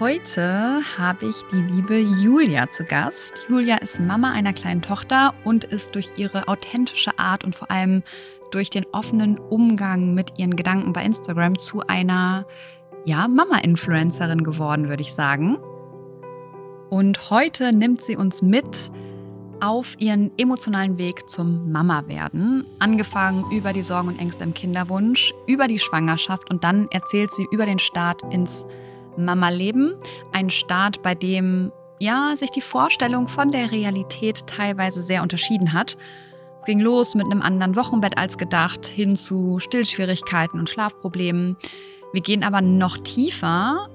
Heute habe ich die liebe Julia zu Gast. Julia ist Mama einer kleinen Tochter und ist durch ihre authentische Art und vor allem durch den offenen Umgang mit ihren Gedanken bei Instagram zu einer ja, Mama-Influencerin geworden, würde ich sagen. Und heute nimmt sie uns mit auf ihren emotionalen Weg zum Mama-Werden. Angefangen über die Sorgen und Ängste im Kinderwunsch, über die Schwangerschaft und dann erzählt sie über den Start ins Mama Leben. Ein Start, bei dem ja sich die Vorstellung von der Realität teilweise sehr unterschieden hat. Es ging los mit einem anderen Wochenbett als gedacht, hin zu Stillschwierigkeiten und Schlafproblemen. Wir gehen aber noch tiefer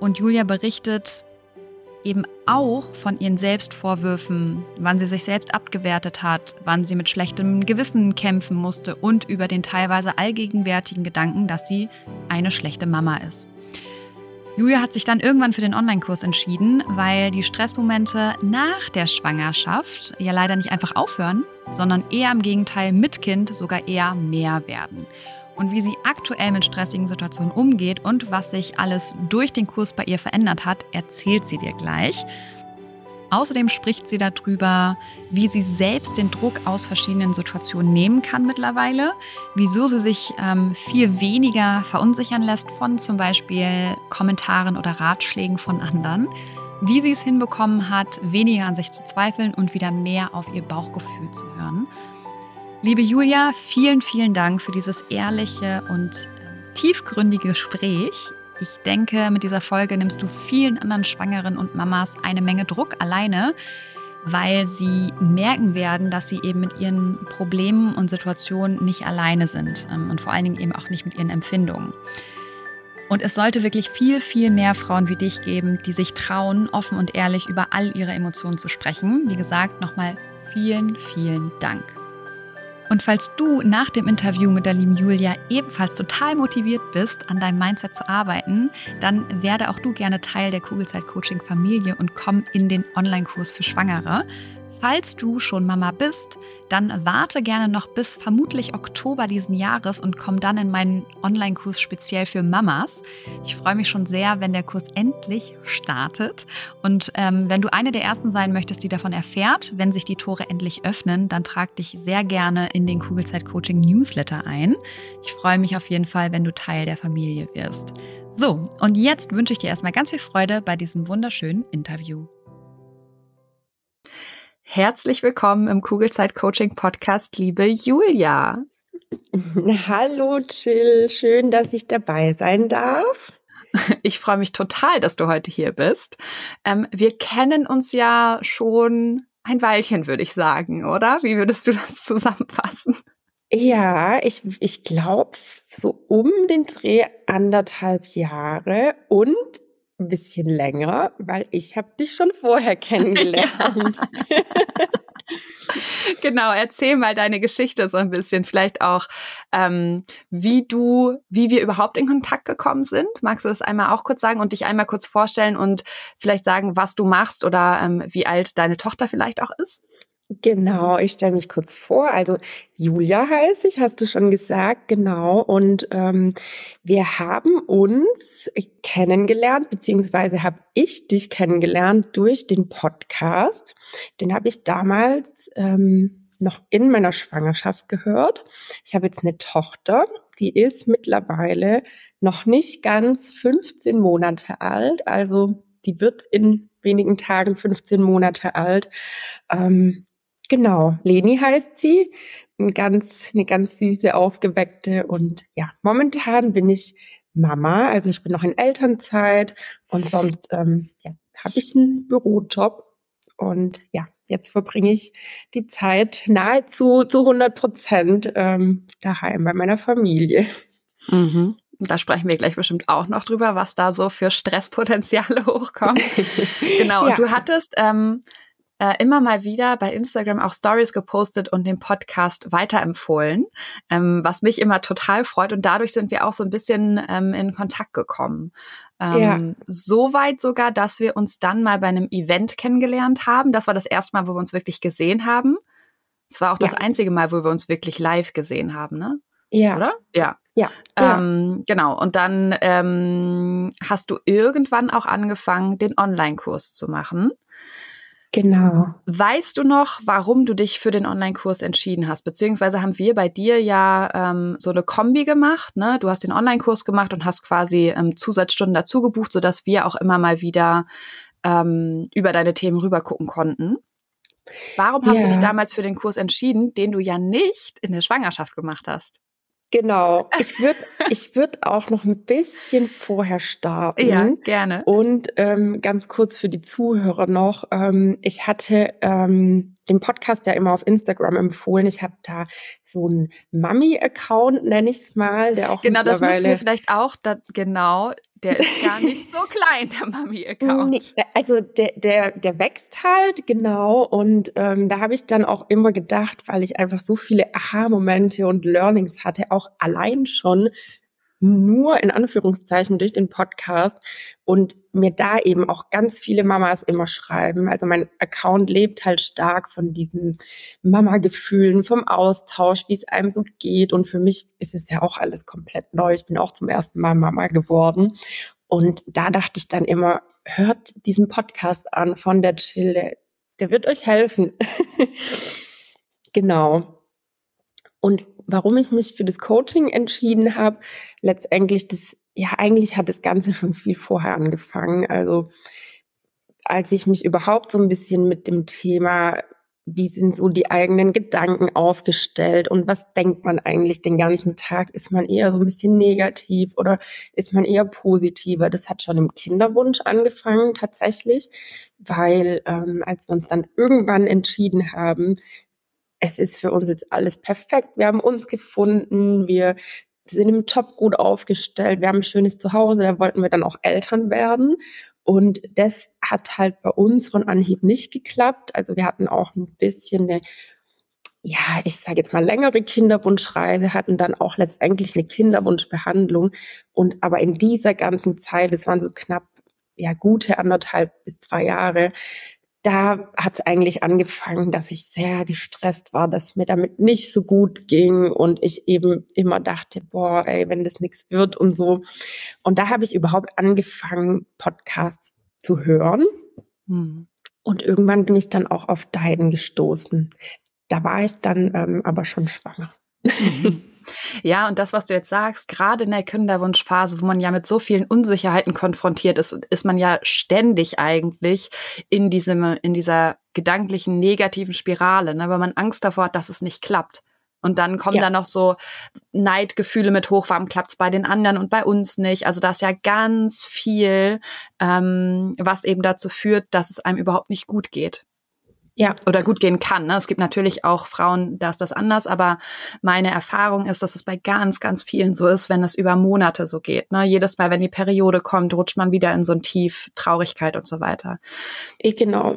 und Julia berichtet eben auch von ihren Selbstvorwürfen, wann sie sich selbst abgewertet hat, wann sie mit schlechtem Gewissen kämpfen musste und über den teilweise allgegenwärtigen Gedanken, dass sie eine schlechte Mama ist. Julia hat sich dann irgendwann für den Online-Kurs entschieden, weil die Stressmomente nach der Schwangerschaft ja leider nicht einfach aufhören, sondern eher im Gegenteil mit Kind sogar eher mehr werden. Und wie sie aktuell mit stressigen Situationen umgeht und was sich alles durch den Kurs bei ihr verändert hat, erzählt sie dir gleich. Außerdem spricht sie darüber, wie sie selbst den Druck aus verschiedenen Situationen nehmen kann mittlerweile, wieso sie sich ähm, viel weniger verunsichern lässt von zum Beispiel Kommentaren oder Ratschlägen von anderen, wie sie es hinbekommen hat, weniger an sich zu zweifeln und wieder mehr auf ihr Bauchgefühl zu hören. Liebe Julia, vielen, vielen Dank für dieses ehrliche und ähm, tiefgründige Gespräch. Ich denke, mit dieser Folge nimmst du vielen anderen Schwangeren und Mamas eine Menge Druck alleine, weil sie merken werden, dass sie eben mit ihren Problemen und Situationen nicht alleine sind ähm, und vor allen Dingen eben auch nicht mit ihren Empfindungen. Und es sollte wirklich viel, viel mehr Frauen wie dich geben, die sich trauen, offen und ehrlich über all ihre Emotionen zu sprechen. Wie gesagt, nochmal vielen, vielen Dank. Und falls du nach dem Interview mit der lieben Julia ebenfalls total motiviert bist, an deinem Mindset zu arbeiten, dann werde auch du gerne Teil der Kugelzeit Coaching Familie und komm in den Online-Kurs für Schwangere. Falls du schon Mama bist, dann warte gerne noch bis vermutlich Oktober diesen Jahres und komm dann in meinen Online-Kurs speziell für Mamas. Ich freue mich schon sehr, wenn der Kurs endlich startet. Und ähm, wenn du eine der ersten sein möchtest, die davon erfährt, wenn sich die Tore endlich öffnen, dann trag dich sehr gerne in den Kugelzeit Coaching Newsletter ein. Ich freue mich auf jeden Fall, wenn du Teil der Familie wirst. So, und jetzt wünsche ich dir erstmal ganz viel Freude bei diesem wunderschönen Interview. Herzlich willkommen im Kugelzeit Coaching Podcast, liebe Julia. Hallo Jill, schön, dass ich dabei sein darf. Ich freue mich total, dass du heute hier bist. Ähm, wir kennen uns ja schon ein Weilchen, würde ich sagen, oder? Wie würdest du das zusammenfassen? Ja, ich, ich glaube so um den Dreh anderthalb Jahre und ein bisschen länger, weil ich habe dich schon vorher kennengelernt. genau, erzähl mal deine Geschichte so ein bisschen, vielleicht auch, ähm, wie du, wie wir überhaupt in Kontakt gekommen sind. Magst du das einmal auch kurz sagen und dich einmal kurz vorstellen und vielleicht sagen, was du machst oder ähm, wie alt deine Tochter vielleicht auch ist? Genau, ich stelle mich kurz vor. Also Julia heiße ich, hast du schon gesagt, genau. Und ähm, wir haben uns kennengelernt, beziehungsweise habe ich dich kennengelernt durch den Podcast. Den habe ich damals ähm, noch in meiner Schwangerschaft gehört. Ich habe jetzt eine Tochter, die ist mittlerweile noch nicht ganz 15 Monate alt. Also die wird in wenigen Tagen 15 Monate alt. Ähm, Genau, Leni heißt sie. Ein ganz, eine ganz süße, aufgeweckte und ja, momentan bin ich Mama, also ich bin noch in Elternzeit und sonst ähm, ja, habe ich einen Bürojob und ja, jetzt verbringe ich die Zeit nahezu zu 100 Prozent ähm, daheim bei meiner Familie. Mhm. Da sprechen wir gleich bestimmt auch noch drüber, was da so für Stresspotenziale hochkommen. genau. Und ja. du hattest ähm, äh, immer mal wieder bei Instagram auch Stories gepostet und den Podcast weiterempfohlen, ähm, was mich immer total freut. Und dadurch sind wir auch so ein bisschen ähm, in Kontakt gekommen. Ähm, ja. So weit sogar, dass wir uns dann mal bei einem Event kennengelernt haben. Das war das erste Mal, wo wir uns wirklich gesehen haben. Es war auch ja. das einzige Mal, wo wir uns wirklich live gesehen haben, ne? Ja. Oder? Ja. Ja. Ähm, genau. Und dann ähm, hast du irgendwann auch angefangen, den Online-Kurs zu machen. Genau. Weißt du noch, warum du dich für den Online-Kurs entschieden hast? Beziehungsweise haben wir bei dir ja ähm, so eine Kombi gemacht. Ne? Du hast den Online-Kurs gemacht und hast quasi ähm, Zusatzstunden dazu gebucht, sodass wir auch immer mal wieder ähm, über deine Themen rüber gucken konnten. Warum hast ja. du dich damals für den Kurs entschieden, den du ja nicht in der Schwangerschaft gemacht hast? Genau. Ich würde ich würd auch noch ein bisschen vorher starten. Ja, gerne. Und ähm, ganz kurz für die Zuhörer noch. Ähm, ich hatte ähm, den Podcast ja immer auf Instagram empfohlen. Ich habe da so einen Mami-Account, nenne ich es mal, der auch Genau, das müssen wir vielleicht auch, da, genau, der ist gar nicht so klein, der Mami-Account. Nee, also der, der, der wächst halt, genau. Und ähm, da habe ich dann auch immer gedacht, weil ich einfach so viele Aha-Momente und Learnings hatte, auch allein schon nur in Anführungszeichen durch den Podcast und mir da eben auch ganz viele Mamas immer schreiben. Also mein Account lebt halt stark von diesen Mama-Gefühlen, vom Austausch, wie es einem so geht. Und für mich ist es ja auch alles komplett neu. Ich bin auch zum ersten Mal Mama geworden. Und da dachte ich dann immer, hört diesen Podcast an von der Chill, der, der wird euch helfen. genau. Und warum ich mich für das Coaching entschieden habe, letztendlich das, ja, eigentlich hat das Ganze schon viel vorher angefangen. Also als ich mich überhaupt so ein bisschen mit dem Thema, wie sind so die eigenen Gedanken aufgestellt und was denkt man eigentlich den ganzen Tag? Ist man eher so ein bisschen negativ oder ist man eher positiver? Das hat schon im Kinderwunsch angefangen tatsächlich, weil ähm, als wir uns dann irgendwann entschieden haben, es ist für uns jetzt alles perfekt. Wir haben uns gefunden. Wir sind im Job gut aufgestellt, wir haben ein schönes Zuhause, da wollten wir dann auch Eltern werden. Und das hat halt bei uns von Anhieb nicht geklappt. Also wir hatten auch ein bisschen eine, ja, ich sage jetzt mal längere Kinderwunschreise, hatten dann auch letztendlich eine Kinderwunschbehandlung. Und aber in dieser ganzen Zeit, es waren so knapp, ja, gute anderthalb bis zwei Jahre, da hat es eigentlich angefangen, dass ich sehr gestresst war, dass mir damit nicht so gut ging und ich eben immer dachte, boah, ey, wenn das nichts wird und so. Und da habe ich überhaupt angefangen, Podcasts zu hören. Hm. Und irgendwann bin ich dann auch auf deinen gestoßen. Da war ich dann ähm, aber schon schwanger. Mhm. Ja, und das, was du jetzt sagst, gerade in der Kinderwunschphase, wo man ja mit so vielen Unsicherheiten konfrontiert ist, ist man ja ständig eigentlich in diesem, in dieser gedanklichen negativen Spirale, ne, weil man Angst davor hat, dass es nicht klappt. Und dann kommen ja. da noch so Neidgefühle mit hoch, warum klappt es bei den anderen und bei uns nicht? Also da ist ja ganz viel, ähm, was eben dazu führt, dass es einem überhaupt nicht gut geht ja. oder gut gehen kann. Ne? Es gibt natürlich auch Frauen, da ist das anders, aber meine Erfahrung ist, dass es bei ganz, ganz vielen so ist, wenn es über Monate so geht. Ne? Jedes Mal, wenn die Periode kommt, rutscht man wieder in so ein Tief, Traurigkeit und so weiter. Ich, genau.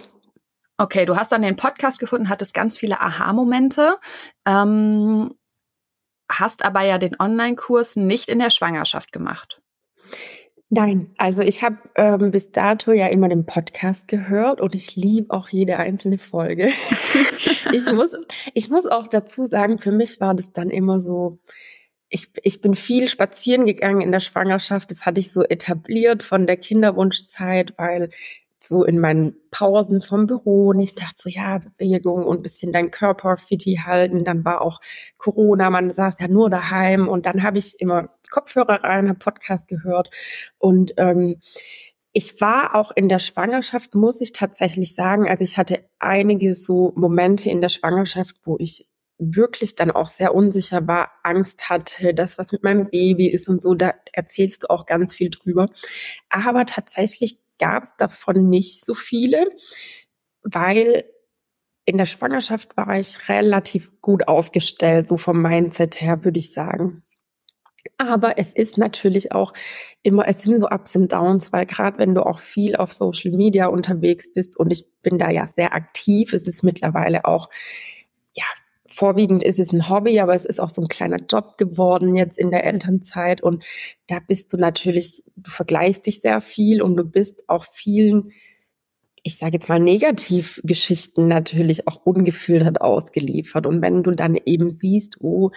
Okay, du hast dann den Podcast gefunden, hattest ganz viele Aha-Momente, ähm, hast aber ja den Online-Kurs nicht in der Schwangerschaft gemacht. Nein, also ich habe ähm, bis dato ja immer den Podcast gehört und ich liebe auch jede einzelne Folge. ich, muss, ich muss auch dazu sagen, für mich war das dann immer so, ich, ich bin viel spazieren gegangen in der Schwangerschaft. Das hatte ich so etabliert von der Kinderwunschzeit, weil so in meinen Pausen vom Büro und ich dachte so, ja, Bewegung und bisschen dein Körper fitti halten. Dann war auch Corona, man saß ja nur daheim und dann habe ich immer Kopfhörer rein, habe Podcast gehört und ähm, ich war auch in der Schwangerschaft, muss ich tatsächlich sagen, also ich hatte einige so Momente in der Schwangerschaft, wo ich wirklich dann auch sehr unsicher war, Angst hatte, das, was mit meinem Baby ist und so, da erzählst du auch ganz viel drüber. Aber tatsächlich gab es davon nicht so viele, weil in der Schwangerschaft war ich relativ gut aufgestellt, so vom Mindset her, würde ich sagen. Aber es ist natürlich auch immer, es sind so Ups und Downs, weil gerade wenn du auch viel auf Social Media unterwegs bist und ich bin da ja sehr aktiv, es ist mittlerweile auch, ja, vorwiegend ist es ein Hobby, aber es ist auch so ein kleiner Job geworden jetzt in der Elternzeit und da bist du natürlich, du vergleichst dich sehr viel und du bist auch vielen, ich sage jetzt mal Negativgeschichten natürlich auch ungefiltert ausgeliefert. Und wenn du dann eben siehst, oh,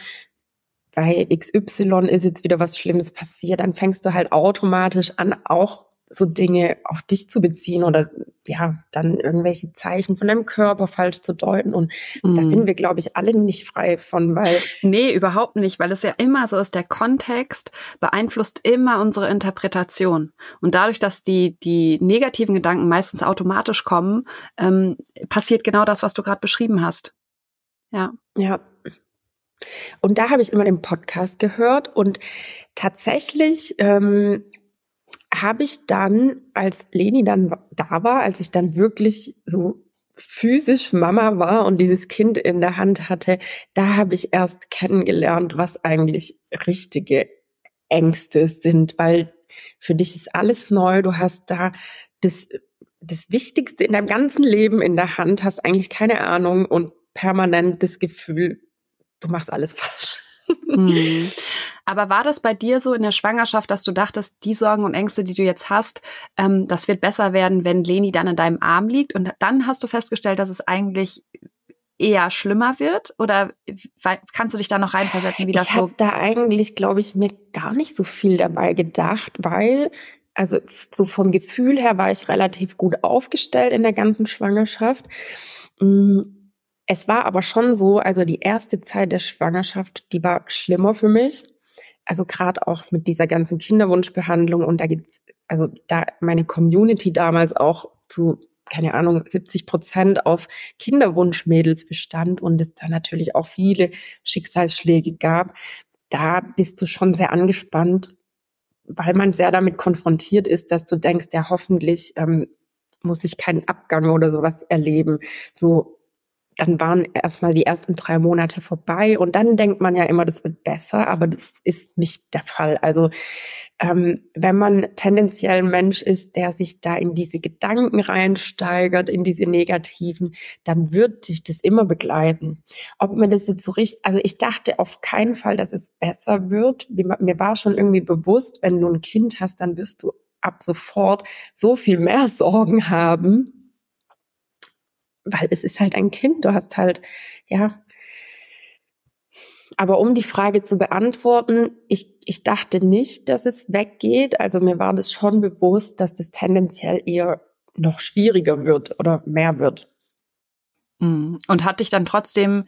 bei XY ist jetzt wieder was Schlimmes passiert, dann fängst du halt automatisch an, auch so Dinge auf dich zu beziehen oder ja, dann irgendwelche Zeichen von deinem Körper falsch zu deuten. Und mhm. da sind wir, glaube ich, alle nicht frei von, weil. Nee, überhaupt nicht, weil es ja immer so ist, der Kontext beeinflusst immer unsere Interpretation. Und dadurch, dass die, die negativen Gedanken meistens automatisch kommen, ähm, passiert genau das, was du gerade beschrieben hast. Ja. Ja, und da habe ich immer den Podcast gehört und tatsächlich ähm, habe ich dann, als Leni dann da war, als ich dann wirklich so physisch Mama war und dieses Kind in der Hand hatte, da habe ich erst kennengelernt, was eigentlich richtige Ängste sind, weil für dich ist alles neu, du hast da das, das Wichtigste in deinem ganzen Leben in der Hand, hast eigentlich keine Ahnung und permanent das Gefühl, du machst alles falsch. Mhm. Aber war das bei dir so in der Schwangerschaft, dass du dachtest, die Sorgen und Ängste, die du jetzt hast, ähm, das wird besser werden, wenn Leni dann in deinem Arm liegt? Und dann hast du festgestellt, dass es eigentlich eher schlimmer wird? Oder kannst du dich da noch reinversetzen, wie das ich so? Ich habe da eigentlich, glaube ich, mir gar nicht so viel dabei gedacht, weil also so vom Gefühl her war ich relativ gut aufgestellt in der ganzen Schwangerschaft. Es war aber schon so, also die erste Zeit der Schwangerschaft, die war schlimmer für mich also gerade auch mit dieser ganzen Kinderwunschbehandlung und da gibt's, also da meine Community damals auch zu, keine Ahnung, 70 Prozent aus Kinderwunschmädels bestand und es da natürlich auch viele Schicksalsschläge gab, da bist du schon sehr angespannt, weil man sehr damit konfrontiert ist, dass du denkst, ja hoffentlich ähm, muss ich keinen Abgang oder sowas erleben. So dann waren erstmal die ersten drei Monate vorbei und dann denkt man ja immer, das wird besser, aber das ist nicht der Fall. Also ähm, wenn man tendenziell ein Mensch ist, der sich da in diese Gedanken reinsteigert, in diese negativen, dann wird sich das immer begleiten. Ob man das jetzt so richtig, also ich dachte auf keinen Fall, dass es besser wird. Mir war schon irgendwie bewusst, wenn du ein Kind hast, dann wirst du ab sofort so viel mehr Sorgen haben weil es ist halt ein Kind, du hast halt, ja. Aber um die Frage zu beantworten, ich, ich dachte nicht, dass es weggeht. Also mir war das schon bewusst, dass das tendenziell eher noch schwieriger wird oder mehr wird. Mhm. Und hat dich dann trotzdem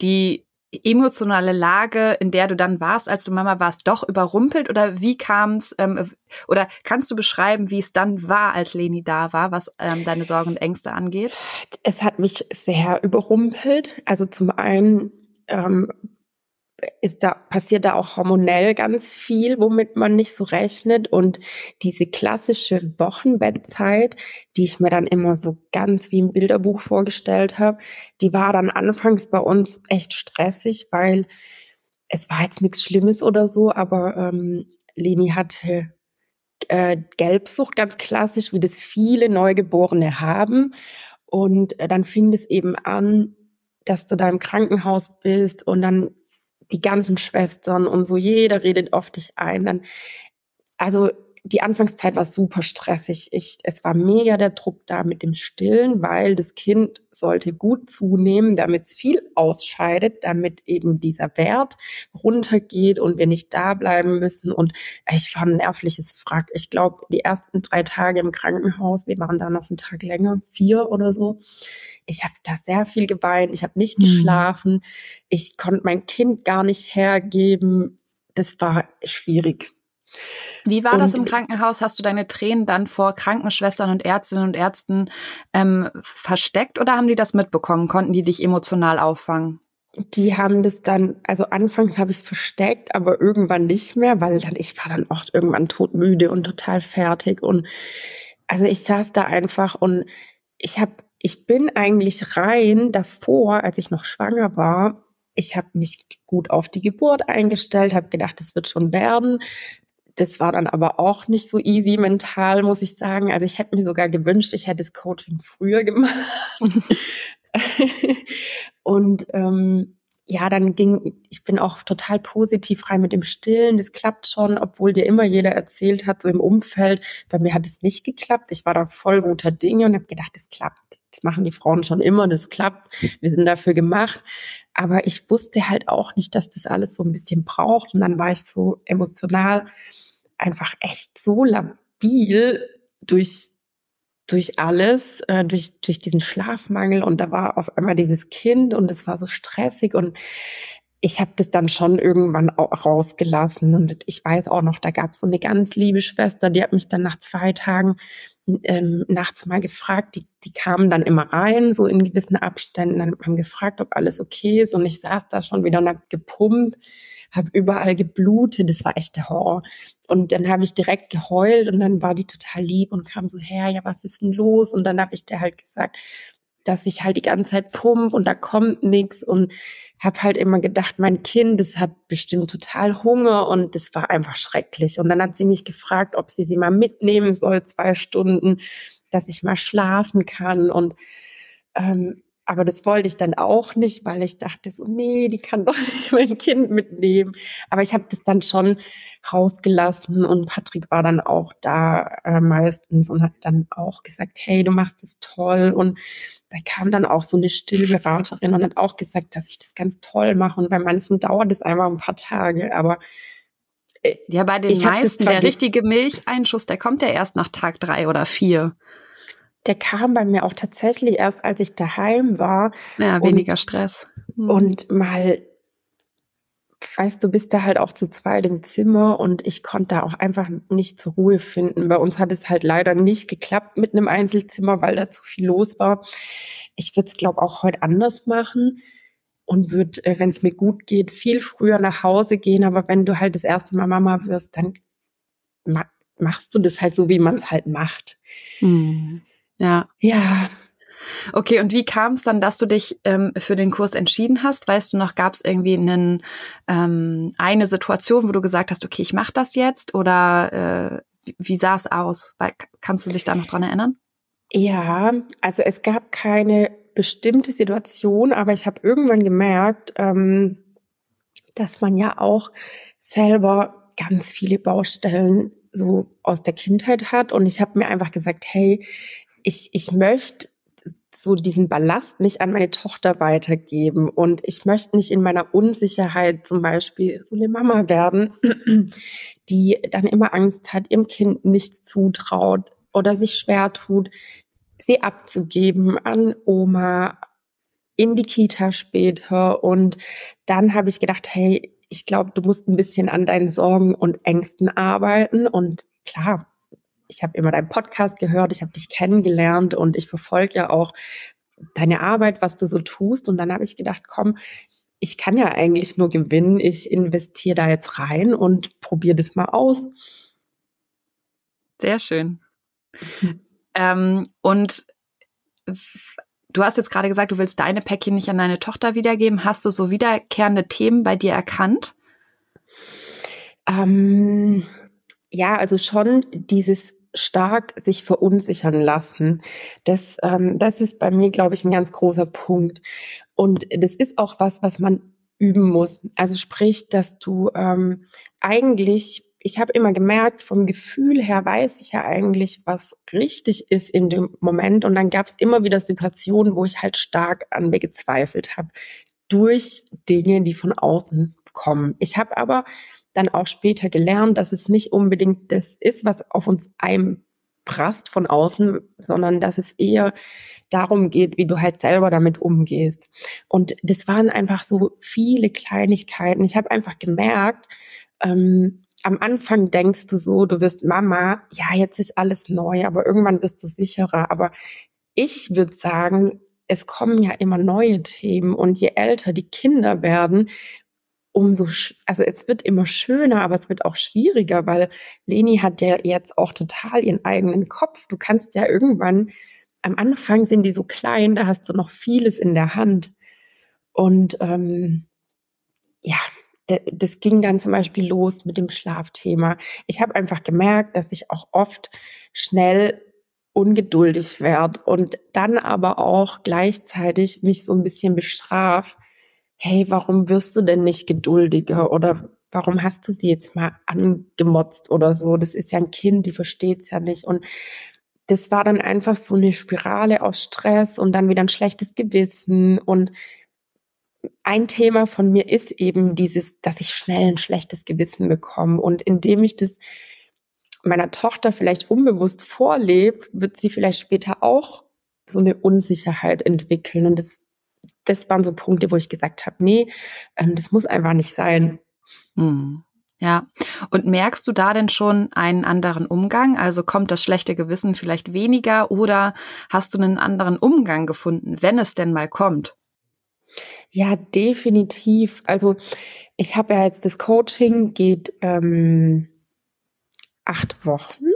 die emotionale Lage, in der du dann warst, als du Mama warst, doch überrumpelt? Oder wie kam es, ähm, oder kannst du beschreiben, wie es dann war, als Leni da war, was ähm, deine Sorgen und Ängste angeht? Es hat mich sehr überrumpelt. Also zum einen ähm, ist da, passiert da auch hormonell ganz viel, womit man nicht so rechnet. Und diese klassische Wochenbettzeit, die ich mir dann immer so ganz wie im Bilderbuch vorgestellt habe, die war dann anfangs bei uns echt stressig, weil es war jetzt nichts Schlimmes oder so, aber ähm, Leni hatte äh, Gelbsucht, ganz klassisch, wie das viele Neugeborene haben. Und äh, dann fing es eben an, dass du da im Krankenhaus bist und dann die ganzen Schwestern und so, jeder redet auf dich ein. Dann, also die Anfangszeit war super stressig. Ich, es war mega der Druck da mit dem Stillen, weil das Kind sollte gut zunehmen, damit es viel ausscheidet, damit eben dieser Wert runtergeht und wir nicht da bleiben müssen. Und ich war ein nervliches Frack. Ich glaube, die ersten drei Tage im Krankenhaus, wir waren da noch einen Tag länger, vier oder so. Ich habe da sehr viel geweint, ich habe nicht mhm. geschlafen, ich konnte mein Kind gar nicht hergeben. Das war schwierig. Wie war und, das im Krankenhaus? Hast du deine Tränen dann vor Krankenschwestern und Ärztinnen und Ärzten ähm, versteckt oder haben die das mitbekommen? Konnten die dich emotional auffangen? Die haben das dann, also anfangs habe ich es versteckt, aber irgendwann nicht mehr, weil dann ich war dann oft irgendwann todmüde und total fertig und also ich saß da einfach und ich habe, ich bin eigentlich rein davor, als ich noch schwanger war, ich habe mich gut auf die Geburt eingestellt, habe gedacht, es wird schon werden, das war dann aber auch nicht so easy mental, muss ich sagen. Also ich hätte mir sogar gewünscht, ich hätte das Coaching früher gemacht. und ähm, ja, dann ging, ich bin auch total positiv rein mit dem Stillen. Das klappt schon, obwohl dir immer jeder erzählt hat, so im Umfeld. Bei mir hat es nicht geklappt. Ich war da voll guter Dinge und habe gedacht, das klappt. Das machen die Frauen schon immer, das klappt. Wir sind dafür gemacht. Aber ich wusste halt auch nicht, dass das alles so ein bisschen braucht. Und dann war ich so emotional einfach echt so labil durch durch alles, äh, durch, durch diesen Schlafmangel und da war auf einmal dieses Kind und es war so stressig und ich habe das dann schon irgendwann auch rausgelassen und ich weiß auch noch, da gab es so eine ganz liebe Schwester, die hat mich dann nach zwei Tagen ähm, nachts mal gefragt, die, die kamen dann immer rein, so in gewissen Abständen, dann haben gefragt, ob alles okay ist und ich saß da schon wieder und hab gepumpt habe überall geblutet. Das war echt der Horror. Und dann habe ich direkt geheult und dann war die total lieb und kam so her, ja, was ist denn los? Und dann habe ich der halt gesagt, dass ich halt die ganze Zeit pump und da kommt nichts und habe halt immer gedacht, mein Kind, das hat bestimmt total Hunger und das war einfach schrecklich. Und dann hat sie mich gefragt, ob sie sie mal mitnehmen soll, zwei Stunden, dass ich mal schlafen kann und ähm, aber das wollte ich dann auch nicht, weil ich dachte so, nee, die kann doch nicht mein Kind mitnehmen. Aber ich habe das dann schon rausgelassen und Patrick war dann auch da äh, meistens und hat dann auch gesagt, hey, du machst es toll. Und da kam dann auch so eine Stillberaterin und hat auch gesagt, dass ich das ganz toll mache. Und bei manchen dauert es einfach ein paar Tage, aber äh, ja, bei den meisten, der richtige Milcheinschuss, der kommt ja erst nach Tag drei oder vier der kam bei mir auch tatsächlich erst, als ich daheim war. Ja, weniger und, Stress. Mhm. Und mal, weißt du, bist da halt auch zu zweit im Zimmer und ich konnte da auch einfach nicht zur Ruhe finden. Bei uns hat es halt leider nicht geklappt mit einem Einzelzimmer, weil da zu viel los war. Ich würde es, glaube auch heute anders machen und würde, äh, wenn es mir gut geht, viel früher nach Hause gehen. Aber wenn du halt das erste Mal Mama wirst, dann machst du das halt so, wie man es halt macht. Mhm. Ja. Ja. Okay, und wie kam es dann, dass du dich ähm, für den Kurs entschieden hast? Weißt du noch, gab es irgendwie einen, ähm, eine Situation, wo du gesagt hast, okay, ich mache das jetzt? Oder äh, wie, wie sah es aus? Kannst du dich da noch dran erinnern? Ja, also es gab keine bestimmte Situation, aber ich habe irgendwann gemerkt, ähm, dass man ja auch selber ganz viele Baustellen so aus der Kindheit hat. Und ich habe mir einfach gesagt, hey, ich, ich möchte so diesen Ballast nicht an meine Tochter weitergeben. Und ich möchte nicht in meiner Unsicherheit zum Beispiel so eine Mama werden, die dann immer Angst hat, ihrem Kind nichts zutraut oder sich schwer tut, sie abzugeben an Oma, in die Kita später. Und dann habe ich gedacht, hey, ich glaube, du musst ein bisschen an deinen Sorgen und Ängsten arbeiten. Und klar, ich habe immer deinen Podcast gehört, ich habe dich kennengelernt und ich verfolge ja auch deine Arbeit, was du so tust. Und dann habe ich gedacht, komm, ich kann ja eigentlich nur gewinnen. Ich investiere da jetzt rein und probiere das mal aus. Sehr schön. Mhm. Ähm, und du hast jetzt gerade gesagt, du willst deine Päckchen nicht an deine Tochter wiedergeben. Hast du so wiederkehrende Themen bei dir erkannt? Ähm, ja, also schon dieses stark sich verunsichern lassen. Das, ähm, das ist bei mir, glaube ich, ein ganz großer Punkt. Und das ist auch was, was man üben muss. Also sprich, dass du ähm, eigentlich ich habe immer gemerkt, vom Gefühl her weiß ich ja eigentlich, was richtig ist in dem Moment. Und dann gab es immer wieder Situationen, wo ich halt stark an mir gezweifelt habe, durch Dinge, die von außen kommen. Ich habe aber dann auch später gelernt, dass es nicht unbedingt das ist, was auf uns einprasst von außen, sondern dass es eher darum geht, wie du halt selber damit umgehst. Und das waren einfach so viele Kleinigkeiten. Ich habe einfach gemerkt, ähm, am Anfang denkst du so, du wirst Mama, ja, jetzt ist alles neu, aber irgendwann bist du sicherer. Aber ich würde sagen, es kommen ja immer neue Themen und je älter die Kinder werden, umso, also es wird immer schöner, aber es wird auch schwieriger, weil Leni hat ja jetzt auch total ihren eigenen Kopf. Du kannst ja irgendwann, am Anfang sind die so klein, da hast du noch vieles in der Hand. Und ähm, ja, das ging dann zum Beispiel los mit dem Schlafthema. Ich habe einfach gemerkt, dass ich auch oft schnell ungeduldig werde und dann aber auch gleichzeitig mich so ein bisschen bestraf. Hey, warum wirst du denn nicht geduldiger oder warum hast du sie jetzt mal angemotzt oder so? Das ist ja ein Kind, die versteht es ja nicht und das war dann einfach so eine Spirale aus Stress und dann wieder ein schlechtes Gewissen und ein Thema von mir ist eben dieses, dass ich schnell ein schlechtes Gewissen bekomme. Und indem ich das meiner Tochter vielleicht unbewusst vorlebe, wird sie vielleicht später auch so eine Unsicherheit entwickeln. Und das, das waren so Punkte, wo ich gesagt habe, nee, ähm, das muss einfach nicht sein. Hm. Ja, und merkst du da denn schon einen anderen Umgang? Also kommt das schlechte Gewissen vielleicht weniger oder hast du einen anderen Umgang gefunden, wenn es denn mal kommt? Ja, definitiv. Also ich habe ja jetzt das Coaching geht ähm, acht Wochen.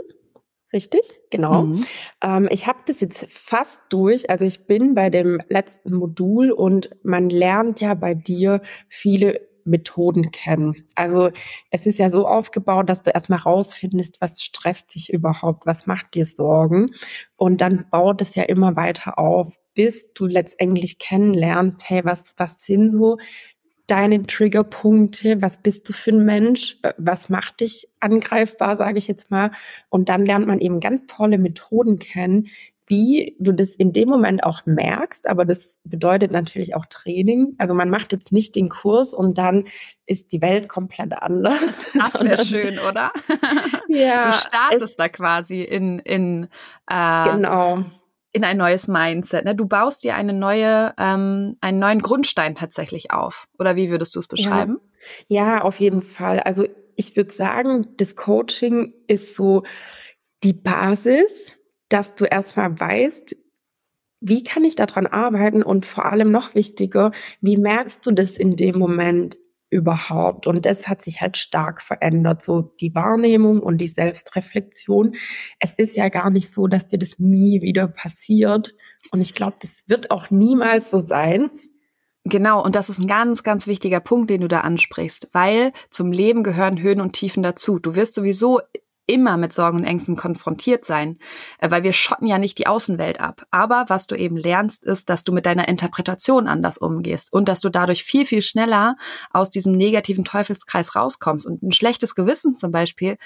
Richtig, genau. Mhm. Ähm, ich habe das jetzt fast durch. Also ich bin bei dem letzten Modul und man lernt ja bei dir viele Methoden kennen. Also es ist ja so aufgebaut, dass du erstmal rausfindest, was stresst dich überhaupt, was macht dir Sorgen. Und dann baut es ja immer weiter auf, bis du letztendlich kennenlernst, hey, was, was sind so deine Triggerpunkte, was bist du für ein Mensch, was macht dich angreifbar, sage ich jetzt mal. Und dann lernt man eben ganz tolle Methoden kennen, wie du das in dem Moment auch merkst, aber das bedeutet natürlich auch Training. Also man macht jetzt nicht den Kurs und dann ist die Welt komplett anders. Das wäre schön, oder? Ja. Du startest da quasi in, in äh, genau in ein neues Mindset. Ne? Du baust dir eine neue, ähm, einen neuen Grundstein tatsächlich auf. Oder wie würdest du es beschreiben? Ja. ja, auf jeden Fall. Also ich würde sagen, das Coaching ist so die Basis, dass du erstmal weißt, wie kann ich daran arbeiten und vor allem noch wichtiger, wie merkst du das in dem Moment? Überhaupt. Und das hat sich halt stark verändert, so die Wahrnehmung und die Selbstreflexion. Es ist ja gar nicht so, dass dir das nie wieder passiert. Und ich glaube, das wird auch niemals so sein. Genau, und das ist ein ganz, ganz wichtiger Punkt, den du da ansprichst, weil zum Leben gehören Höhen und Tiefen dazu. Du wirst sowieso immer mit Sorgen und Ängsten konfrontiert sein, äh, weil wir schotten ja nicht die Außenwelt ab. Aber was du eben lernst, ist, dass du mit deiner Interpretation anders umgehst und dass du dadurch viel, viel schneller aus diesem negativen Teufelskreis rauskommst. Und ein schlechtes Gewissen zum Beispiel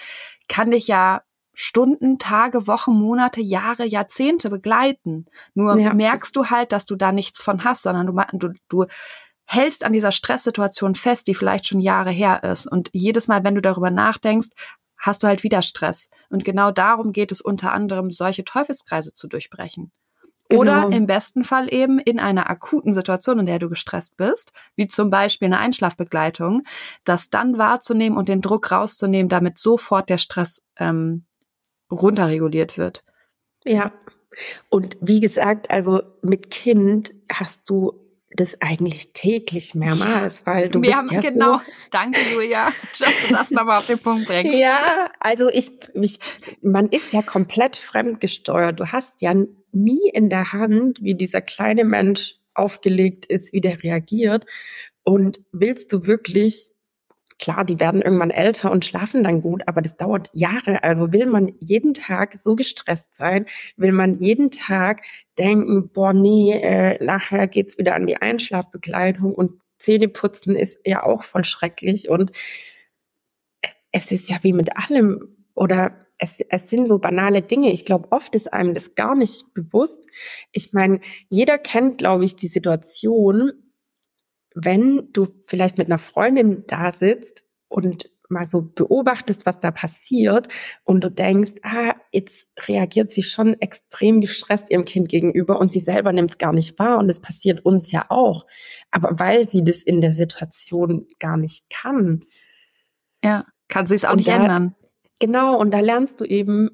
kann dich ja Stunden, Tage, Wochen, Monate, Jahre, Jahrzehnte begleiten. Nur ja. merkst du halt, dass du da nichts von hast, sondern du, du, du hältst an dieser Stresssituation fest, die vielleicht schon Jahre her ist. Und jedes Mal, wenn du darüber nachdenkst, hast du halt wieder Stress. Und genau darum geht es unter anderem, solche Teufelskreise zu durchbrechen. Genau. Oder im besten Fall eben in einer akuten Situation, in der du gestresst bist, wie zum Beispiel eine Einschlafbegleitung, das dann wahrzunehmen und den Druck rauszunehmen, damit sofort der Stress ähm, runterreguliert wird. Ja. Und wie gesagt, also mit Kind hast du das eigentlich täglich mehrmals, weil du Wir bist haben, ja genau. So Danke, Julia, dass du das nochmal auf den Punkt bringst. Ja, also ich, ich, man ist ja komplett fremdgesteuert. Du hast ja nie in der Hand, wie dieser kleine Mensch aufgelegt ist, wie der reagiert. Und willst du wirklich Klar, die werden irgendwann älter und schlafen dann gut, aber das dauert Jahre. Also will man jeden Tag so gestresst sein, will man jeden Tag denken, boah, nee, äh, nachher geht's wieder an die Einschlafbegleitung und Zähneputzen ist ja auch voll schrecklich und es ist ja wie mit allem oder es, es sind so banale Dinge. Ich glaube, oft ist einem das gar nicht bewusst. Ich meine, jeder kennt, glaube ich, die Situation, wenn du vielleicht mit einer Freundin da sitzt und mal so beobachtest, was da passiert und du denkst, ah, jetzt reagiert sie schon extrem gestresst ihrem Kind gegenüber und sie selber nimmt es gar nicht wahr und es passiert uns ja auch. Aber weil sie das in der Situation gar nicht kann. Ja, kann sie es auch nicht da, ändern. Genau, und da lernst du eben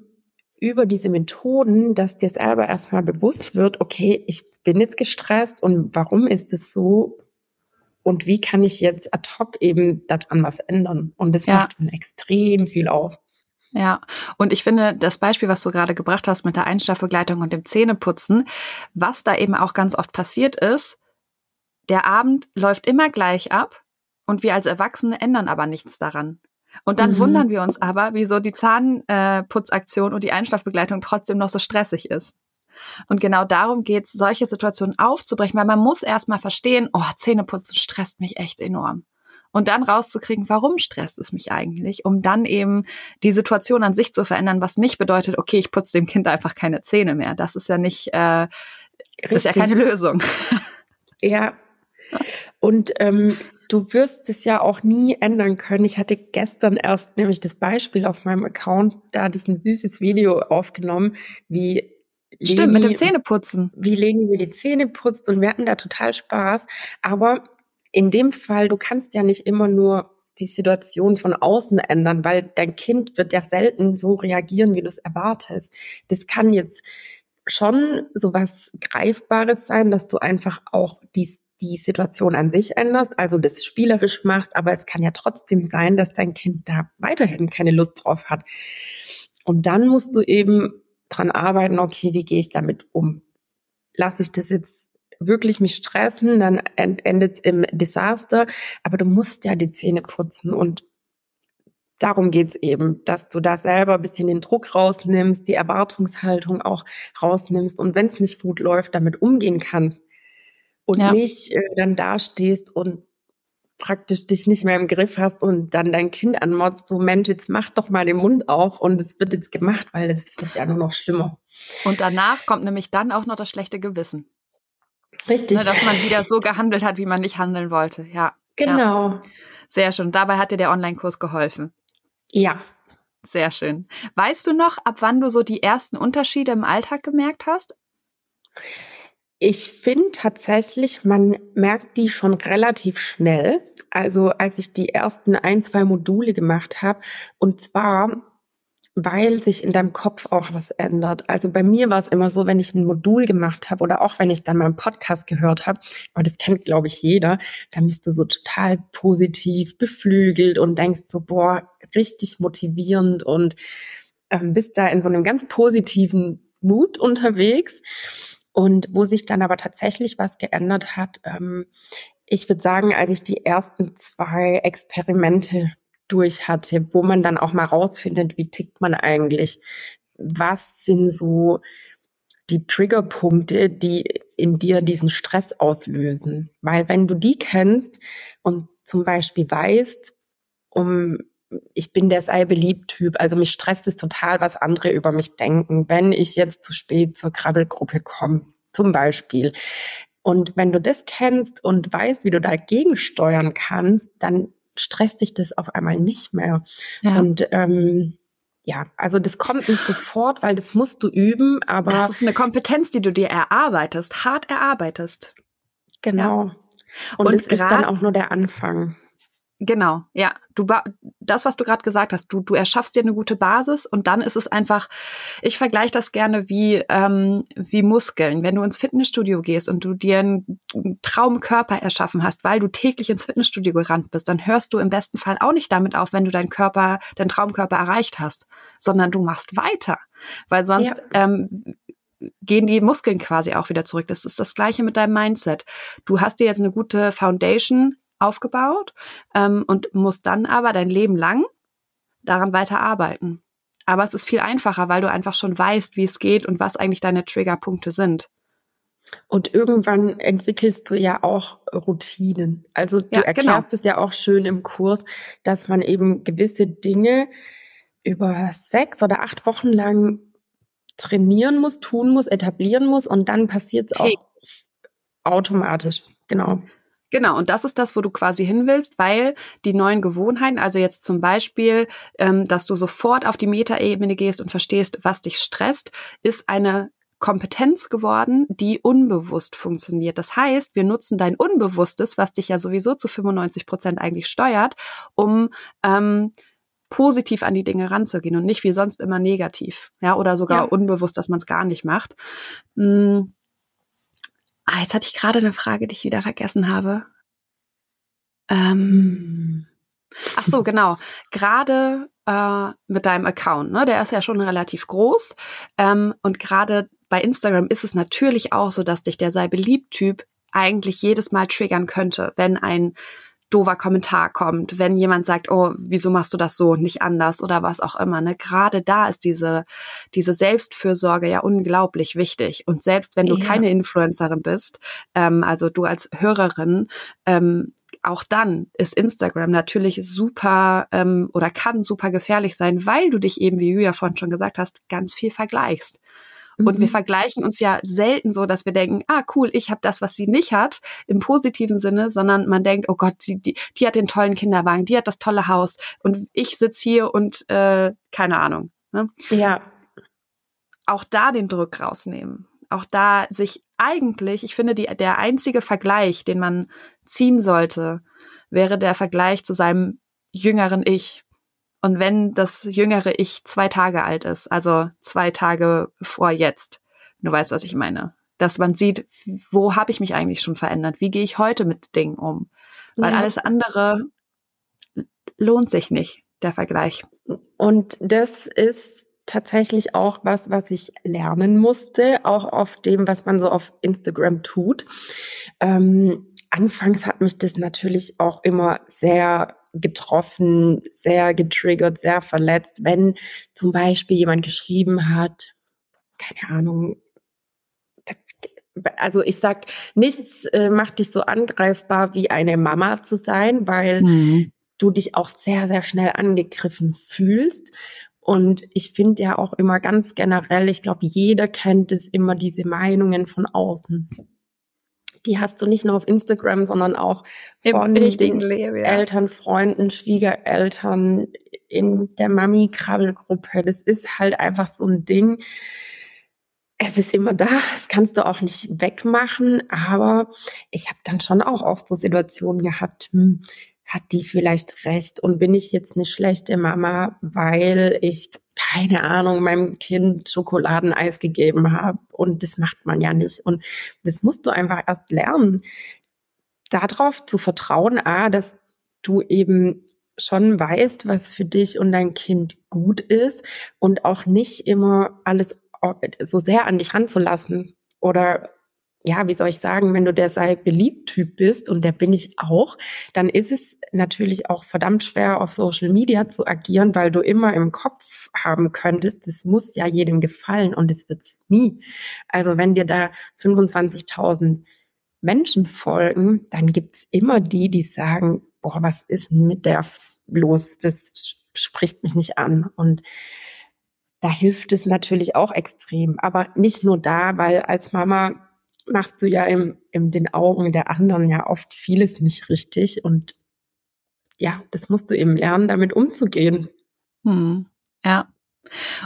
über diese Methoden, dass dir selber erstmal bewusst wird, okay, ich bin jetzt gestresst und warum ist es so? Und wie kann ich jetzt ad hoc eben daran was ändern? Und das ja. macht schon extrem viel aus. Ja, und ich finde das Beispiel, was du gerade gebracht hast mit der Einschlafbegleitung und dem Zähneputzen, was da eben auch ganz oft passiert ist, der Abend läuft immer gleich ab und wir als Erwachsene ändern aber nichts daran. Und dann mhm. wundern wir uns aber, wieso die Zahnputzaktion und die Einschlafbegleitung trotzdem noch so stressig ist. Und genau darum geht es, solche Situationen aufzubrechen, weil man muss erstmal verstehen, oh, Zähneputzen stresst mich echt enorm. Und dann rauszukriegen, warum stresst es mich eigentlich, um dann eben die Situation an sich zu verändern, was nicht bedeutet, okay, ich putze dem Kind einfach keine Zähne mehr. Das ist ja nicht, äh, das ist ja keine Lösung. Ja. Und ähm, du wirst es ja auch nie ändern können. Ich hatte gestern erst nämlich das Beispiel auf meinem Account, da hatte ich ein süßes Video aufgenommen, wie Leni, Stimmt, mit dem Zähneputzen. Wie Leni mir die Zähne putzt und wir hatten da total Spaß. Aber in dem Fall, du kannst ja nicht immer nur die Situation von außen ändern, weil dein Kind wird ja selten so reagieren, wie du es erwartest. Das kann jetzt schon so was Greifbares sein, dass du einfach auch die, die Situation an sich änderst, also das spielerisch machst, aber es kann ja trotzdem sein, dass dein Kind da weiterhin keine Lust drauf hat. Und dann musst du eben dran arbeiten, okay, wie gehe ich damit um? Lasse ich das jetzt wirklich mich stressen, dann endet es im Desaster. Aber du musst ja die Zähne putzen und darum geht's eben, dass du da selber ein bisschen den Druck rausnimmst, die Erwartungshaltung auch rausnimmst und wenn es nicht gut läuft, damit umgehen kannst und ja. nicht äh, dann dastehst und praktisch dich nicht mehr im Griff hast und dann dein Kind anmotzt, so Mensch, jetzt mach doch mal den Mund auf und es wird jetzt gemacht, weil es wird ja nur noch schlimmer. Und danach kommt nämlich dann auch noch das schlechte Gewissen. Richtig. Ne, dass man wieder so gehandelt hat, wie man nicht handeln wollte. Ja. Genau. Ja. Sehr schön. Dabei hat dir der Online-Kurs geholfen. Ja. Sehr schön. Weißt du noch, ab wann du so die ersten Unterschiede im Alltag gemerkt hast? Ich finde tatsächlich, man merkt die schon relativ schnell. Also als ich die ersten ein, zwei Module gemacht habe. Und zwar weil sich in deinem Kopf auch was ändert. Also bei mir war es immer so, wenn ich ein Modul gemacht habe oder auch wenn ich dann mal einen Podcast gehört habe, aber das kennt, glaube ich, jeder, dann bist du so total positiv beflügelt und denkst so, boah, richtig motivierend und ähm, bist da in so einem ganz positiven Mut unterwegs. Und wo sich dann aber tatsächlich was geändert hat, ähm, ich würde sagen, als ich die ersten zwei Experimente durch hatte, wo man dann auch mal rausfindet, wie tickt man eigentlich, was sind so die Triggerpunkte, die in dir diesen Stress auslösen. Weil wenn du die kennst und zum Beispiel weißt, um ich bin der sei beliebt Typ, also mich stresst es total, was andere über mich denken, wenn ich jetzt zu spät zur Krabbelgruppe komme, zum Beispiel. Und wenn du das kennst und weißt, wie du dagegen steuern kannst, dann stresst dich das auf einmal nicht mehr. Ja. Und ähm, ja, also das kommt nicht sofort, weil das musst du üben, aber. Das ist eine Kompetenz, die du dir erarbeitest, hart erarbeitest. Genau. Ja. Und, und es ist dann auch nur der Anfang. Genau, ja. Du das, was du gerade gesagt hast, du, du erschaffst dir eine gute Basis und dann ist es einfach, ich vergleiche das gerne wie, ähm, wie Muskeln. Wenn du ins Fitnessstudio gehst und du dir einen Traumkörper erschaffen hast, weil du täglich ins Fitnessstudio gerannt bist, dann hörst du im besten Fall auch nicht damit auf, wenn du deinen Körper, deinen Traumkörper erreicht hast, sondern du machst weiter. Weil sonst ja. ähm, gehen die Muskeln quasi auch wieder zurück. Das ist das gleiche mit deinem Mindset. Du hast dir jetzt eine gute Foundation aufgebaut ähm, und musst dann aber dein Leben lang daran weiter arbeiten. Aber es ist viel einfacher, weil du einfach schon weißt, wie es geht und was eigentlich deine Triggerpunkte sind. Und irgendwann entwickelst du ja auch Routinen. Also du ja, erklärst genau. es ja auch schön im Kurs, dass man eben gewisse Dinge über sechs oder acht Wochen lang trainieren muss, tun muss, etablieren muss und dann passiert es auch automatisch. Genau. Genau, und das ist das, wo du quasi hin willst, weil die neuen Gewohnheiten, also jetzt zum Beispiel, ähm, dass du sofort auf die Metaebene gehst und verstehst, was dich stresst, ist eine Kompetenz geworden, die unbewusst funktioniert. Das heißt, wir nutzen dein Unbewusstes, was dich ja sowieso zu 95 Prozent eigentlich steuert, um ähm, positiv an die Dinge ranzugehen und nicht wie sonst immer negativ, ja, oder sogar ja. unbewusst, dass man es gar nicht macht. Hm Ah, jetzt hatte ich gerade eine Frage, die ich wieder vergessen habe. Ähm, ach so, genau. Gerade äh, mit deinem Account, ne? Der ist ja schon relativ groß. Ähm, und gerade bei Instagram ist es natürlich auch so, dass dich der sei beliebt Typ eigentlich jedes Mal triggern könnte, wenn ein doofer Kommentar kommt, wenn jemand sagt, oh, wieso machst du das so und nicht anders oder was auch immer. Ne? Gerade da ist diese, diese Selbstfürsorge ja unglaublich wichtig. Und selbst wenn du ja. keine Influencerin bist, ähm, also du als Hörerin, ähm, auch dann ist Instagram natürlich super ähm, oder kann super gefährlich sein, weil du dich eben, wie Julia vorhin schon gesagt hast, ganz viel vergleichst. Und wir mhm. vergleichen uns ja selten so, dass wir denken, ah cool, ich habe das, was sie nicht hat, im positiven Sinne, sondern man denkt, oh Gott, sie, die, die hat den tollen Kinderwagen, die hat das tolle Haus und ich sitze hier und äh, keine Ahnung. Ne? Ja. Auch da den Druck rausnehmen. Auch da sich eigentlich, ich finde, die, der einzige Vergleich, den man ziehen sollte, wäre der Vergleich zu seinem jüngeren Ich. Und wenn das jüngere Ich zwei Tage alt ist, also zwei Tage vor jetzt, du weißt, was ich meine, dass man sieht, wo habe ich mich eigentlich schon verändert? Wie gehe ich heute mit Dingen um? Weil ja. alles andere lohnt sich nicht, der Vergleich. Und das ist tatsächlich auch was, was ich lernen musste, auch auf dem, was man so auf Instagram tut. Ähm, anfangs hat mich das natürlich auch immer sehr getroffen, sehr getriggert, sehr verletzt, wenn zum Beispiel jemand geschrieben hat, keine Ahnung, also ich sag, nichts äh, macht dich so angreifbar wie eine Mama zu sein, weil mhm. du dich auch sehr, sehr schnell angegriffen fühlst. Und ich finde ja auch immer ganz generell, ich glaube, jeder kennt es immer, diese Meinungen von außen die hast du nicht nur auf Instagram, sondern auch von den Leben, ja. Eltern, Freunden, Schwiegereltern, in der Mami-Krabbelgruppe. Das ist halt einfach so ein Ding. Es ist immer da, das kannst du auch nicht wegmachen, aber ich habe dann schon auch oft so Situationen gehabt, hm, hat die vielleicht recht? Und bin ich jetzt eine schlechte Mama, weil ich keine Ahnung meinem Kind Schokoladeneis gegeben habe und das macht man ja nicht. Und das musst du einfach erst lernen, darauf zu vertrauen, a, dass du eben schon weißt, was für dich und dein Kind gut ist und auch nicht immer alles so sehr an dich ranzulassen oder ja, wie soll ich sagen, wenn du der sei beliebt Typ bist und der bin ich auch, dann ist es natürlich auch verdammt schwer auf Social Media zu agieren, weil du immer im Kopf haben könntest, das muss ja jedem gefallen und es wird's nie. Also wenn dir da 25.000 Menschen folgen, dann gibt's immer die, die sagen, boah, was ist mit der los? Das spricht mich nicht an und da hilft es natürlich auch extrem, aber nicht nur da, weil als Mama machst du ja im, in den Augen der anderen ja oft vieles nicht richtig und ja, das musst du eben lernen, damit umzugehen. Hm. Ja.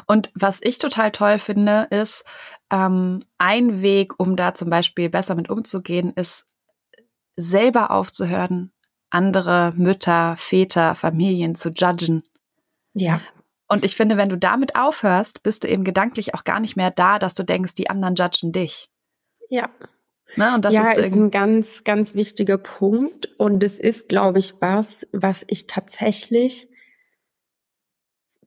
Und was ich total toll finde, ist, ähm, ein Weg, um da zum Beispiel besser mit umzugehen, ist selber aufzuhören, andere Mütter, Väter, Familien zu judgen. Ja. Und ich finde, wenn du damit aufhörst, bist du eben gedanklich auch gar nicht mehr da, dass du denkst, die anderen judgen dich. Ja. Na, und das ja, ist, ist ein ganz, ganz wichtiger Punkt. Und es ist, glaube ich, was, was ich tatsächlich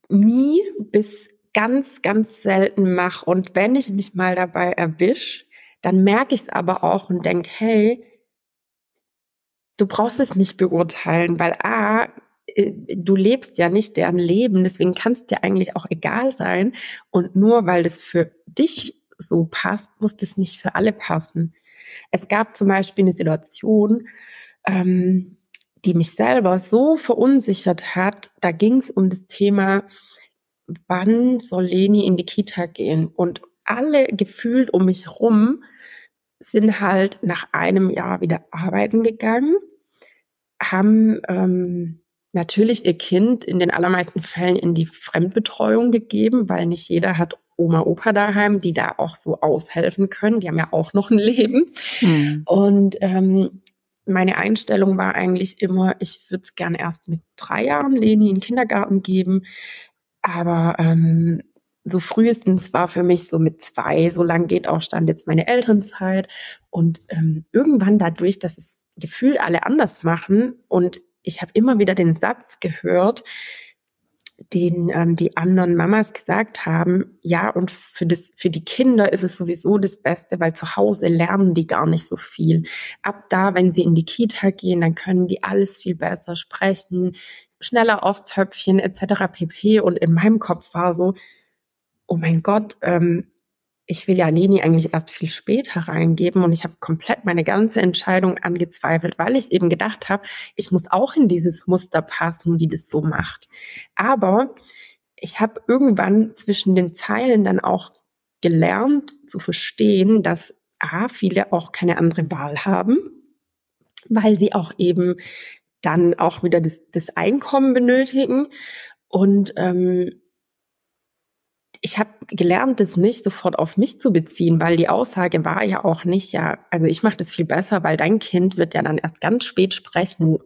nie bis ganz, ganz selten mache. Und wenn ich mich mal dabei erwische, dann merke ich es aber auch und denke, hey, du brauchst es nicht beurteilen, weil A, äh, du lebst ja nicht deren Leben, deswegen kann es dir eigentlich auch egal sein. Und nur weil das für dich so passt, muss das nicht für alle passen. Es gab zum Beispiel eine Situation, ähm, die mich selber so verunsichert hat. Da ging es um das Thema, wann soll Leni in die Kita gehen? Und alle gefühlt um mich rum sind halt nach einem Jahr wieder arbeiten gegangen, haben ähm, natürlich ihr Kind in den allermeisten Fällen in die Fremdbetreuung gegeben, weil nicht jeder hat Oma, Opa daheim, die da auch so aushelfen können. Die haben ja auch noch ein Leben. Mhm. Und ähm, meine Einstellung war eigentlich immer, ich würde es gerne erst mit drei Jahren Leni in den Kindergarten geben. Aber ähm, so frühestens war für mich so mit zwei, so lang geht auch stand jetzt meine Elternzeit. Und ähm, irgendwann dadurch, dass es gefühlt alle anders machen und ich habe immer wieder den Satz gehört, den ähm, die anderen Mamas gesagt haben, ja, und für, das, für die Kinder ist es sowieso das Beste, weil zu Hause lernen die gar nicht so viel. Ab da, wenn sie in die Kita gehen, dann können die alles viel besser sprechen, schneller aufs Töpfchen etc. pp. Und in meinem Kopf war so, oh mein Gott, ähm, ich will ja Leni eigentlich erst viel später reingeben und ich habe komplett meine ganze Entscheidung angezweifelt, weil ich eben gedacht habe, ich muss auch in dieses Muster passen, die das so macht. Aber ich habe irgendwann zwischen den Zeilen dann auch gelernt zu verstehen, dass A, viele auch keine andere Wahl haben, weil sie auch eben dann auch wieder das, das Einkommen benötigen und ähm, ich habe gelernt, das nicht sofort auf mich zu beziehen, weil die Aussage war ja auch nicht, ja, also ich mache das viel besser, weil dein Kind wird ja dann erst ganz spät sprechen.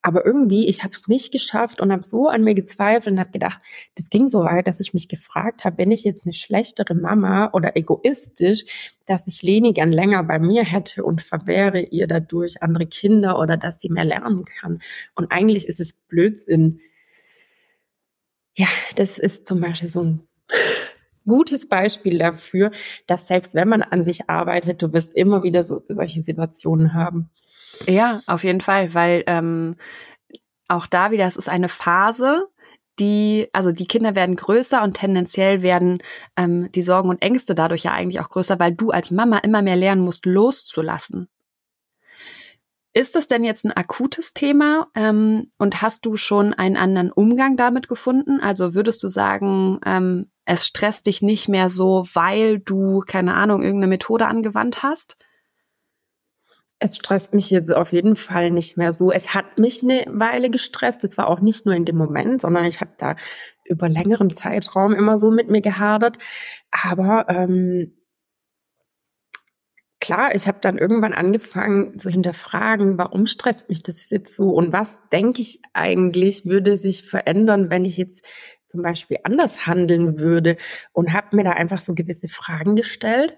Aber irgendwie, ich habe es nicht geschafft und habe so an mir gezweifelt und habe gedacht, das ging so weit, dass ich mich gefragt habe, bin ich jetzt eine schlechtere Mama oder egoistisch, dass ich Leni gern länger bei mir hätte und verwehre ihr dadurch andere Kinder oder dass sie mehr lernen kann. Und eigentlich ist es Blödsinn. Ja, das ist zum Beispiel so ein gutes Beispiel dafür, dass selbst wenn man an sich arbeitet, du wirst immer wieder so, solche Situationen haben. Ja, auf jeden Fall, weil ähm, auch da wieder, es ist eine Phase, die, also die Kinder werden größer und tendenziell werden ähm, die Sorgen und Ängste dadurch ja eigentlich auch größer, weil du als Mama immer mehr lernen musst, loszulassen. Ist das denn jetzt ein akutes Thema ähm, und hast du schon einen anderen Umgang damit gefunden? Also würdest du sagen, ähm, es stresst dich nicht mehr so, weil du, keine Ahnung, irgendeine Methode angewandt hast? Es stresst mich jetzt auf jeden Fall nicht mehr so. Es hat mich eine Weile gestresst. Es war auch nicht nur in dem Moment, sondern ich habe da über längeren Zeitraum immer so mit mir gehadert. Aber ähm, klar, ich habe dann irgendwann angefangen zu hinterfragen, warum stresst mich das jetzt so und was denke ich eigentlich würde sich verändern, wenn ich jetzt zum Beispiel anders handeln würde und habe mir da einfach so gewisse Fragen gestellt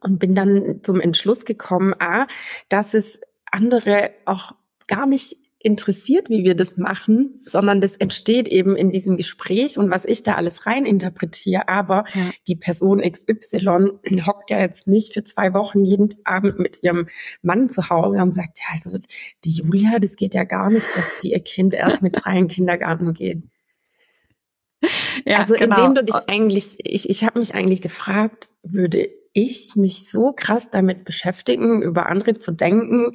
und bin dann zum Entschluss gekommen, a, dass es andere auch gar nicht interessiert, wie wir das machen, sondern das entsteht eben in diesem Gespräch und was ich da alles rein interpretiere. Aber ja. die Person XY hockt ja jetzt nicht für zwei Wochen jeden Abend mit ihrem Mann zu Hause und sagt, ja, also die Julia, das geht ja gar nicht, dass die ihr Kind erst mit drei in den Kindergarten geht. Ja, also genau. indem du dich eigentlich, ich, ich habe mich eigentlich gefragt, würde ich mich so krass damit beschäftigen, über andere zu denken,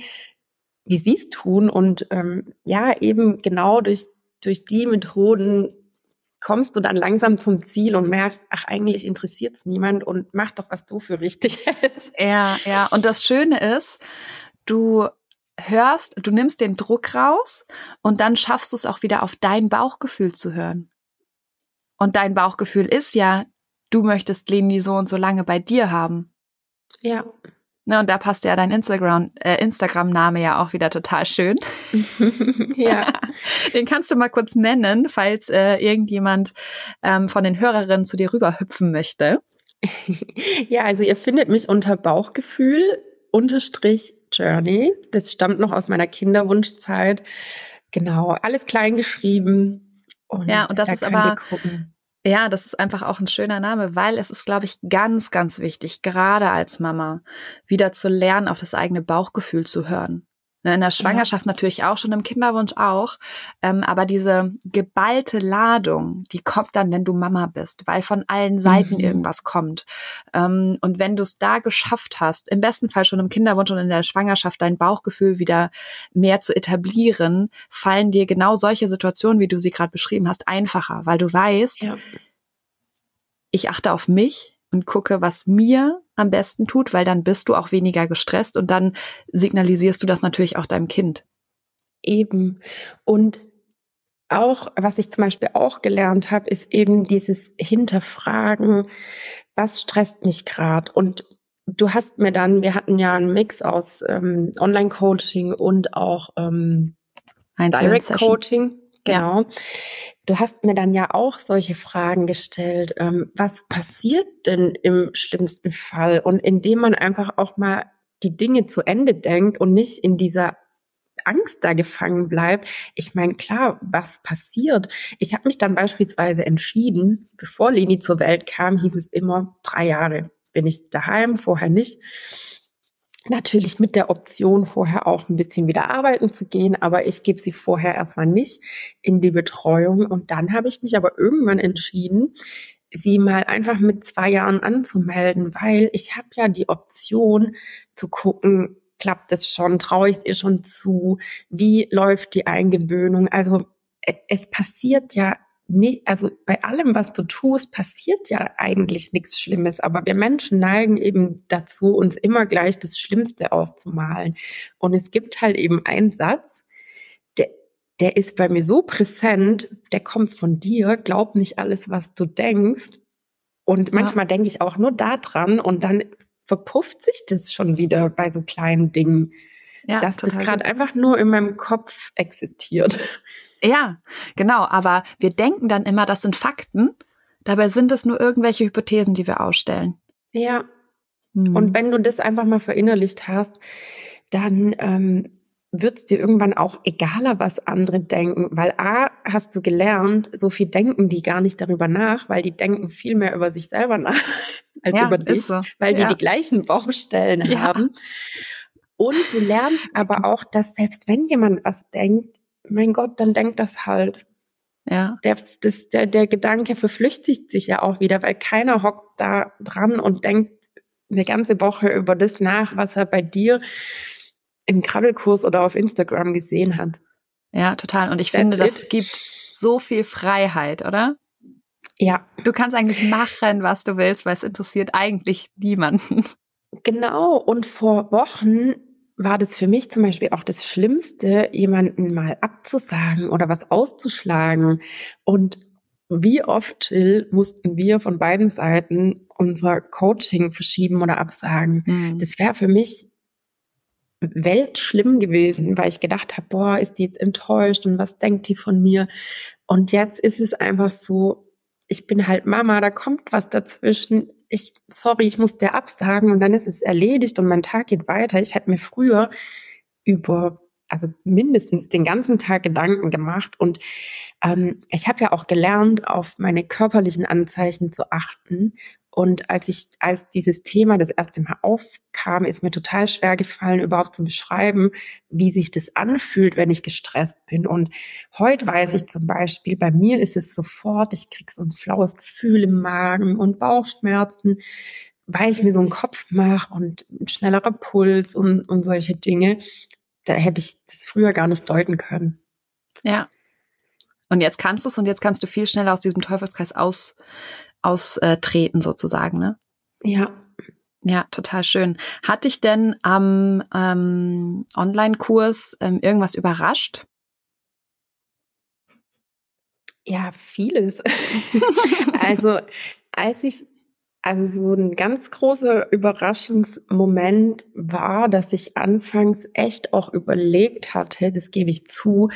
wie sie es tun. Und ähm, ja, eben genau durch, durch die Methoden kommst du dann langsam zum Ziel und merkst, ach, eigentlich interessiert es niemand und mach doch, was du für richtig hältst. Ja, ja. Und das Schöne ist, du hörst, du nimmst den Druck raus und dann schaffst du es auch wieder auf dein Bauchgefühl zu hören. Und dein Bauchgefühl ist ja, du möchtest Leni so und so lange bei dir haben. Ja. Ne, und da passt ja dein Instagram, äh, Instagram-Name ja auch wieder total schön. ja. Den kannst du mal kurz nennen, falls äh, irgendjemand ähm, von den Hörerinnen zu dir rüberhüpfen möchte. ja, also ihr findet mich unter Bauchgefühl unterstrich Journey. Das stammt noch aus meiner Kinderwunschzeit. Genau, alles klein geschrieben. Und ja, und das ist aber ja, das ist einfach auch ein schöner Name, weil es ist, glaube ich, ganz, ganz wichtig, gerade als Mama, wieder zu lernen, auf das eigene Bauchgefühl zu hören. Ne, in der Schwangerschaft ja. natürlich auch, schon im Kinderwunsch auch. Ähm, aber diese geballte Ladung, die kommt dann, wenn du Mama bist, weil von allen Seiten mhm. irgendwas kommt. Ähm, und wenn du es da geschafft hast, im besten Fall schon im Kinderwunsch und in der Schwangerschaft dein Bauchgefühl wieder mehr zu etablieren, fallen dir genau solche Situationen, wie du sie gerade beschrieben hast, einfacher, weil du weißt, ja. ich achte auf mich, und gucke, was mir am besten tut, weil dann bist du auch weniger gestresst und dann signalisierst du das natürlich auch deinem Kind. Eben. Und auch, was ich zum Beispiel auch gelernt habe, ist eben dieses Hinterfragen, was stresst mich gerade? Und du hast mir dann, wir hatten ja einen Mix aus ähm, Online-Coaching und auch ähm, Direct-Coaching. Genau. Du hast mir dann ja auch solche Fragen gestellt. Ähm, was passiert denn im schlimmsten Fall? Und indem man einfach auch mal die Dinge zu Ende denkt und nicht in dieser Angst da gefangen bleibt. Ich meine, klar, was passiert? Ich habe mich dann beispielsweise entschieden, bevor Leni zur Welt kam, hieß es immer, drei Jahre bin ich daheim, vorher nicht. Natürlich mit der Option, vorher auch ein bisschen wieder arbeiten zu gehen, aber ich gebe sie vorher erstmal nicht in die Betreuung. Und dann habe ich mich aber irgendwann entschieden, sie mal einfach mit zwei Jahren anzumelden, weil ich habe ja die Option zu gucken, klappt es schon, traue ich es ihr schon zu, wie läuft die Eingewöhnung. Also e, es passiert ja nee, also bei allem, was du tust, passiert ja eigentlich nichts Schlimmes. Aber wir Menschen neigen eben dazu, uns immer gleich das Schlimmste auszumalen. Und es gibt halt eben einen Satz, der, der ist bei mir so präsent, der kommt von dir, glaub nicht alles, was du denkst. Und manchmal ja. denke ich auch nur da dran und dann verpufft sich das schon wieder bei so kleinen Dingen. Ja, dass das gerade einfach nur in meinem Kopf existiert. Ja, genau. Aber wir denken dann immer, das sind Fakten. Dabei sind es nur irgendwelche Hypothesen, die wir ausstellen. Ja. Mhm. Und wenn du das einfach mal verinnerlicht hast, dann ähm, wird es dir irgendwann auch egaler, was andere denken. Weil A, hast du gelernt, so viel denken die gar nicht darüber nach, weil die denken viel mehr über sich selber nach als ja, über dich, so. weil ja. die die gleichen Baustellen ja. haben. Und du lernst aber auch, dass selbst wenn jemand was denkt, mein Gott, dann denkt das halt. Ja. Der, das, der, der Gedanke verflüchtigt sich ja auch wieder, weil keiner hockt da dran und denkt eine ganze Woche über das nach, was er bei dir im Krabbelkurs oder auf Instagram gesehen hat. Ja, total. Und ich That's finde, das it. gibt so viel Freiheit, oder? Ja. Du kannst eigentlich machen, was du willst, weil es interessiert eigentlich niemanden. Genau. Und vor Wochen war das für mich zum Beispiel auch das Schlimmste, jemanden mal abzusagen oder was auszuschlagen. Und wie oft, Jill, mussten wir von beiden Seiten unser Coaching verschieben oder absagen. Mhm. Das wäre für mich weltschlimm gewesen, weil ich gedacht habe, boah, ist die jetzt enttäuscht und was denkt die von mir? Und jetzt ist es einfach so, ich bin halt Mama, da kommt was dazwischen. Ich, sorry, ich muss dir absagen und dann ist es erledigt und mein Tag geht weiter. Ich hätte mir früher über also mindestens den ganzen Tag Gedanken gemacht. Und ähm, ich habe ja auch gelernt, auf meine körperlichen Anzeichen zu achten. Und als ich, als dieses Thema das erste Mal aufkam, ist mir total schwer gefallen, überhaupt zu beschreiben, wie sich das anfühlt, wenn ich gestresst bin. Und heute weiß ich zum Beispiel, bei mir ist es sofort, ich krieg so ein flaues Gefühl im Magen und Bauchschmerzen, weil ich mir so einen Kopf mache und schnellerer Puls und, und solche Dinge da hätte ich das früher gar nicht deuten können. Ja. Und jetzt kannst du es und jetzt kannst du viel schneller aus diesem Teufelskreis aus, austreten, sozusagen, ne? Ja. Ja, total schön. Hat dich denn am ähm, Online-Kurs ähm, irgendwas überrascht? Ja, vieles. also, als ich also so ein ganz großer Überraschungsmoment war, dass ich anfangs echt auch überlegt hatte, das gebe ich zu,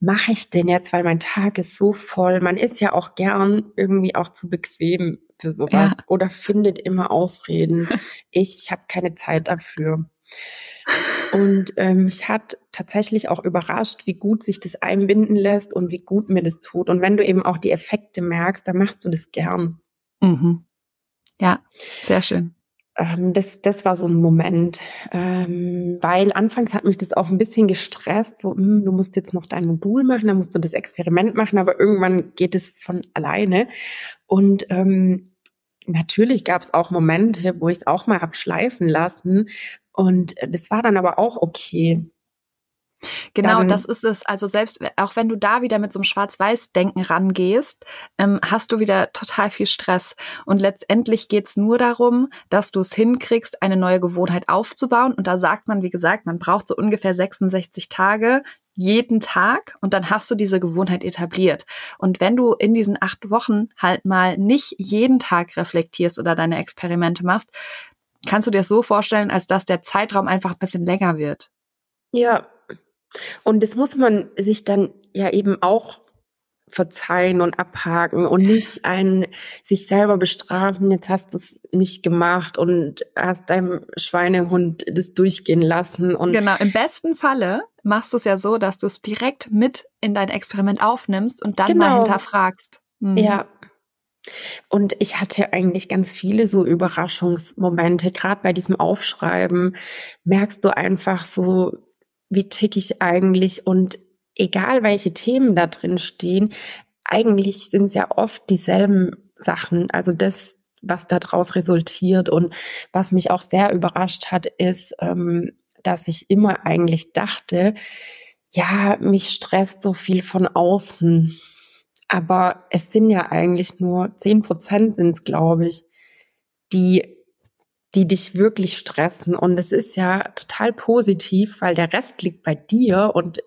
mache ich denn jetzt, weil mein Tag ist so voll. Man ist ja auch gern irgendwie auch zu bequem für sowas ja. oder findet immer Ausreden. ich ich habe keine Zeit dafür. Und ähm, mich hat tatsächlich auch überrascht, wie gut sich das einbinden lässt und wie gut mir das tut. Und wenn du eben auch die Effekte merkst, dann machst du das gern. Mhm. Ja, sehr schön. Ähm, das, das war so ein Moment, ähm, weil anfangs hat mich das auch ein bisschen gestresst, so, mh, hm, du musst jetzt noch dein Modul machen, dann musst du das Experiment machen, aber irgendwann geht es von alleine. Und ähm, natürlich gab es auch Momente, wo ich es auch mal hab schleifen lassen. Und das war dann aber auch okay. Genau, das ist es. Also selbst auch wenn du da wieder mit so einem Schwarz-Weiß-Denken rangehst, ähm, hast du wieder total viel Stress. Und letztendlich geht's nur darum, dass du es hinkriegst, eine neue Gewohnheit aufzubauen. Und da sagt man, wie gesagt, man braucht so ungefähr 66 Tage jeden Tag und dann hast du diese Gewohnheit etabliert. Und wenn du in diesen acht Wochen halt mal nicht jeden Tag reflektierst oder deine Experimente machst, kannst du dir das so vorstellen, als dass der Zeitraum einfach ein bisschen länger wird. Ja, und das muss man sich dann ja eben auch verzeihen und abhaken und nicht ein sich selber bestrafen, jetzt hast du es nicht gemacht und hast deinem Schweinehund das durchgehen lassen. Und genau, im besten Falle machst du es ja so, dass du es direkt mit in dein Experiment aufnimmst und dann genau. mal hinterfragst. Mhm. Ja. Und ich hatte eigentlich ganz viele so Überraschungsmomente, gerade bei diesem Aufschreiben merkst du einfach so, wie tick ich eigentlich und egal welche Themen da drin stehen, eigentlich sind es ja oft dieselben Sachen. Also das, was daraus resultiert und was mich auch sehr überrascht hat, ist, ähm, dass ich immer eigentlich dachte, ja, mich stresst so viel von außen. Aber es sind ja eigentlich nur zehn Prozent sind es, glaube ich, die die dich wirklich stressen. Und es ist ja total positiv, weil der Rest liegt bei dir. Und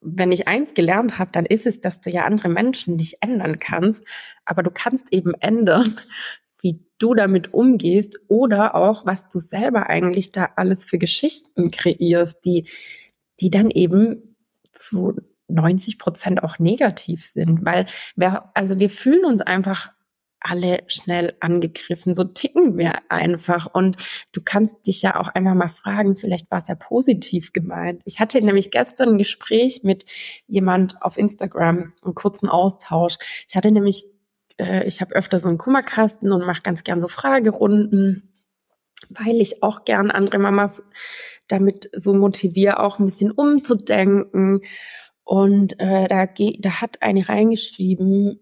wenn ich eins gelernt habe, dann ist es, dass du ja andere Menschen nicht ändern kannst. Aber du kannst eben ändern, wie du damit umgehst oder auch, was du selber eigentlich da alles für Geschichten kreierst, die, die dann eben zu 90 Prozent auch negativ sind, weil wir, also wir fühlen uns einfach alle schnell angegriffen. So ticken wir einfach. Und du kannst dich ja auch einfach mal fragen, vielleicht war es ja positiv gemeint. Ich hatte nämlich gestern ein Gespräch mit jemand auf Instagram, einen kurzen Austausch. Ich hatte nämlich, äh, ich habe öfter so einen Kummerkasten und mache ganz gern so Fragerunden, weil ich auch gern andere Mamas damit so motiviere, auch ein bisschen umzudenken. Und äh, da, da hat eine reingeschrieben,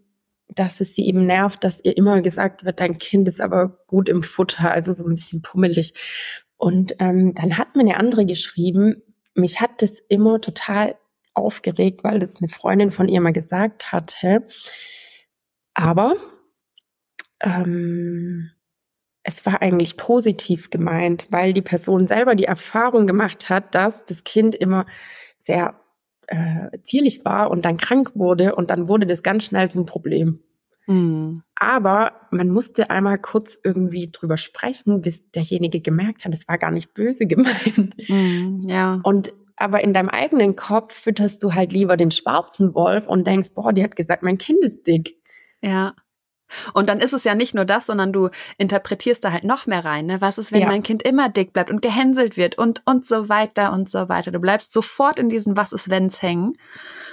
dass es sie eben nervt, dass ihr immer gesagt wird, dein Kind ist aber gut im Futter, also so ein bisschen pummelig. Und ähm, dann hat mir eine andere geschrieben, mich hat das immer total aufgeregt, weil das eine Freundin von ihr mal gesagt hatte. Aber ähm, es war eigentlich positiv gemeint, weil die Person selber die Erfahrung gemacht hat, dass das Kind immer sehr äh, zierlich war und dann krank wurde und dann wurde das ganz schnell zum Problem. Mhm. Aber man musste einmal kurz irgendwie drüber sprechen, bis derjenige gemerkt hat, es war gar nicht böse gemeint. Mhm, ja. Und aber in deinem eigenen Kopf fütterst du halt lieber den schwarzen Wolf und denkst, boah, die hat gesagt, mein Kind ist dick. Ja. Und dann ist es ja nicht nur das, sondern du interpretierst da halt noch mehr rein. Ne? Was ist, wenn ja. mein Kind immer dick bleibt und gehänselt wird und, und so weiter und so weiter. Du bleibst sofort in diesen Was ist, wenn's hängen.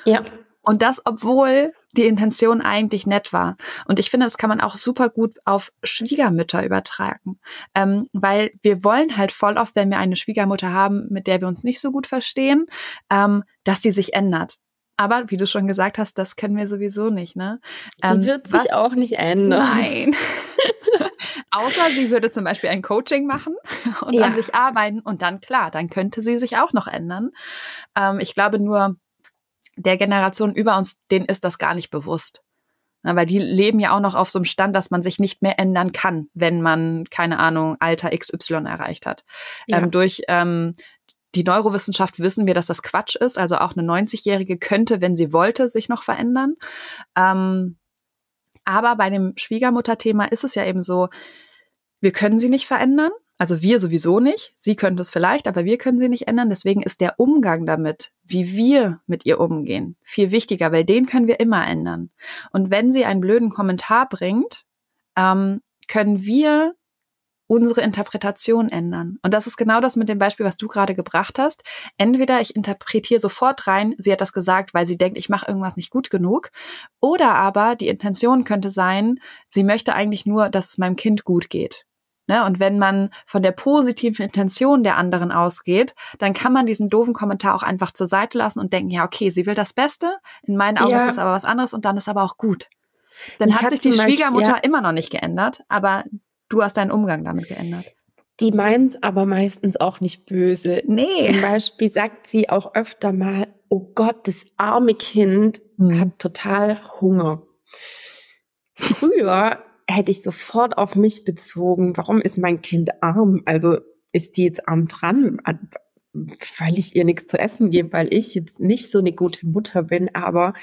Ja. Und das, obwohl die Intention eigentlich nett war. Und ich finde, das kann man auch super gut auf Schwiegermütter übertragen. Ähm, weil wir wollen halt voll oft, wenn wir eine Schwiegermutter haben, mit der wir uns nicht so gut verstehen, ähm, dass die sich ändert. Aber wie du schon gesagt hast, das können wir sowieso nicht, ne? Ähm, die wird sich was? auch nicht ändern. Nein. Außer sie würde zum Beispiel ein Coaching machen und ja. an sich arbeiten und dann klar, dann könnte sie sich auch noch ändern. Ähm, ich glaube nur, der Generation über uns, denen ist das gar nicht bewusst. Na, weil die leben ja auch noch auf so einem Stand, dass man sich nicht mehr ändern kann, wenn man, keine Ahnung, Alter XY erreicht hat. Ja. Ähm, durch ähm, die Neurowissenschaft wissen wir, dass das Quatsch ist. Also auch eine 90-Jährige könnte, wenn sie wollte, sich noch verändern. Ähm, aber bei dem Schwiegermutterthema ist es ja eben so, wir können sie nicht verändern. Also wir sowieso nicht. Sie könnte es vielleicht, aber wir können sie nicht ändern. Deswegen ist der Umgang damit, wie wir mit ihr umgehen, viel wichtiger, weil den können wir immer ändern. Und wenn sie einen blöden Kommentar bringt, ähm, können wir unsere Interpretation ändern. Und das ist genau das mit dem Beispiel, was du gerade gebracht hast. Entweder ich interpretiere sofort rein, sie hat das gesagt, weil sie denkt, ich mache irgendwas nicht gut genug. Oder aber die Intention könnte sein, sie möchte eigentlich nur, dass es meinem Kind gut geht. Ne? Und wenn man von der positiven Intention der anderen ausgeht, dann kann man diesen doofen Kommentar auch einfach zur Seite lassen und denken, ja, okay, sie will das Beste. In meinen Augen ja. ist das aber was anderes und dann ist aber auch gut. Dann ich hat sich die Schwiegermutter ja. immer noch nicht geändert, aber Du hast deinen Umgang damit geändert. Die meint es aber meistens auch nicht böse. Nee. Zum Beispiel sagt sie auch öfter mal, oh Gott, das arme Kind hm. hat total Hunger. Früher hätte ich sofort auf mich bezogen, warum ist mein Kind arm? Also ist die jetzt arm dran, weil ich ihr nichts zu essen gebe, weil ich jetzt nicht so eine gute Mutter bin, aber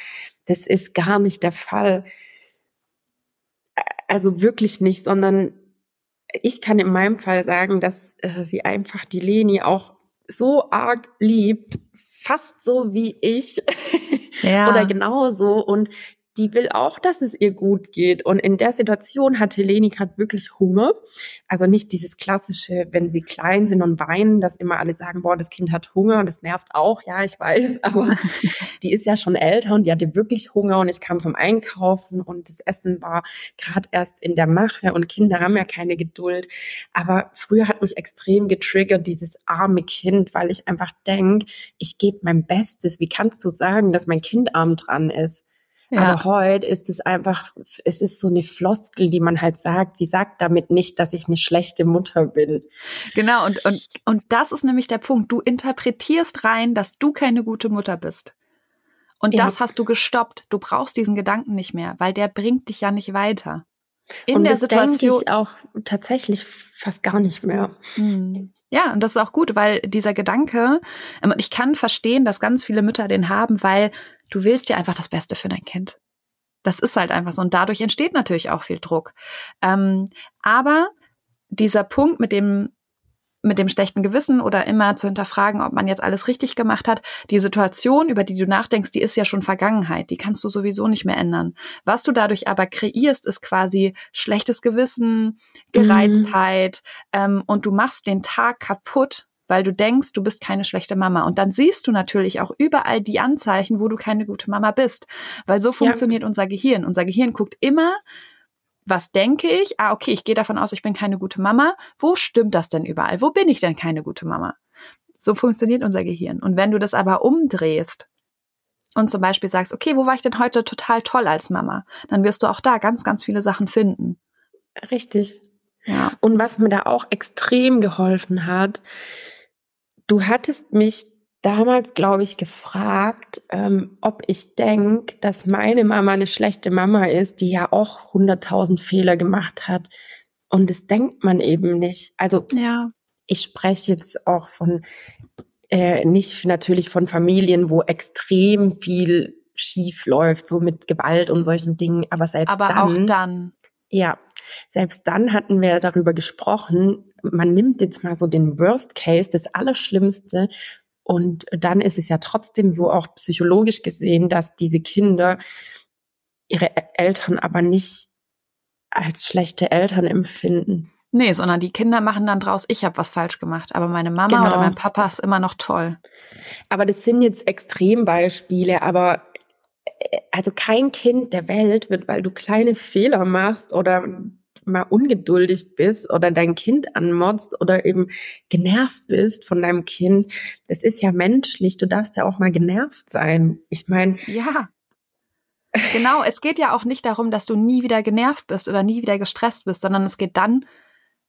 das ist gar nicht der Fall. Also wirklich nicht, sondern ich kann in meinem Fall sagen, dass äh, sie einfach die Leni auch so arg liebt, fast so wie ich ja. oder genauso und die will auch, dass es ihr gut geht. Und in der Situation hat Heleni gerade wirklich Hunger. Also nicht dieses klassische, wenn sie klein sind und weinen, dass immer alle sagen, boah, das Kind hat Hunger und das nervt auch. Ja, ich weiß, aber die ist ja schon älter und die hatte wirklich Hunger und ich kam vom Einkaufen und das Essen war gerade erst in der Mache und Kinder haben ja keine Geduld. Aber früher hat mich extrem getriggert, dieses arme Kind, weil ich einfach denk, ich gebe mein Bestes. Wie kannst du sagen, dass mein Kind arm dran ist? Ja. Aber heute ist es einfach, es ist so eine Floskel, die man halt sagt. Sie sagt damit nicht, dass ich eine schlechte Mutter bin. Genau, und, und, und das ist nämlich der Punkt. Du interpretierst rein, dass du keine gute Mutter bist. Und ja. das hast du gestoppt. Du brauchst diesen Gedanken nicht mehr, weil der bringt dich ja nicht weiter. In und der das Situation denke ich auch tatsächlich fast gar nicht mehr. Hm. Ja, und das ist auch gut, weil dieser Gedanke, ähm, ich kann verstehen, dass ganz viele Mütter den haben, weil du willst ja einfach das Beste für dein Kind. Das ist halt einfach so. Und dadurch entsteht natürlich auch viel Druck. Ähm, aber dieser Punkt mit dem, mit dem schlechten Gewissen oder immer zu hinterfragen, ob man jetzt alles richtig gemacht hat, die Situation, über die du nachdenkst, die ist ja schon Vergangenheit. Die kannst du sowieso nicht mehr ändern. Was du dadurch aber kreierst, ist quasi schlechtes Gewissen, Gereiztheit mhm. ähm, und du machst den Tag kaputt, weil du denkst, du bist keine schlechte Mama. Und dann siehst du natürlich auch überall die Anzeichen, wo du keine gute Mama bist. Weil so funktioniert ja. unser Gehirn. Unser Gehirn guckt immer, was denke ich? Ah, okay, ich gehe davon aus, ich bin keine gute Mama. Wo stimmt das denn überall? Wo bin ich denn keine gute Mama? So funktioniert unser Gehirn. Und wenn du das aber umdrehst und zum Beispiel sagst, okay, wo war ich denn heute total toll als Mama? Dann wirst du auch da ganz, ganz viele Sachen finden. Richtig. Ja. Und was mir da auch extrem geholfen hat, du hattest mich damals, glaube ich, gefragt, ähm, ob ich denke, dass meine Mama eine schlechte Mama ist, die ja auch hunderttausend Fehler gemacht hat. Und das denkt man eben nicht. Also ja. ich spreche jetzt auch von, äh, nicht natürlich von Familien, wo extrem viel schief läuft, so mit Gewalt und solchen Dingen. Aber selbst Aber dann. auch dann. Ja, selbst dann hatten wir darüber gesprochen, man nimmt jetzt mal so den Worst Case, das Allerschlimmste, und dann ist es ja trotzdem so auch psychologisch gesehen, dass diese Kinder ihre Eltern aber nicht als schlechte Eltern empfinden. Nee, sondern die Kinder machen dann draus, ich habe was falsch gemacht. Aber meine Mama Genau. oder mein Papa ist immer noch toll. Aber das sind jetzt Extrembeispiele, aber äh, also kein Kind der Welt wird, weil du kleine Fehler machst oder mal ungeduldig bist oder dein Kind anmotzt oder eben genervt bist von deinem Kind. Das ist ja menschlich. Du darfst ja auch mal genervt sein. Ich meine, Ja. Genau, es geht ja auch nicht darum, dass du nie wieder genervt bist oder nie wieder gestresst bist, sondern es geht dann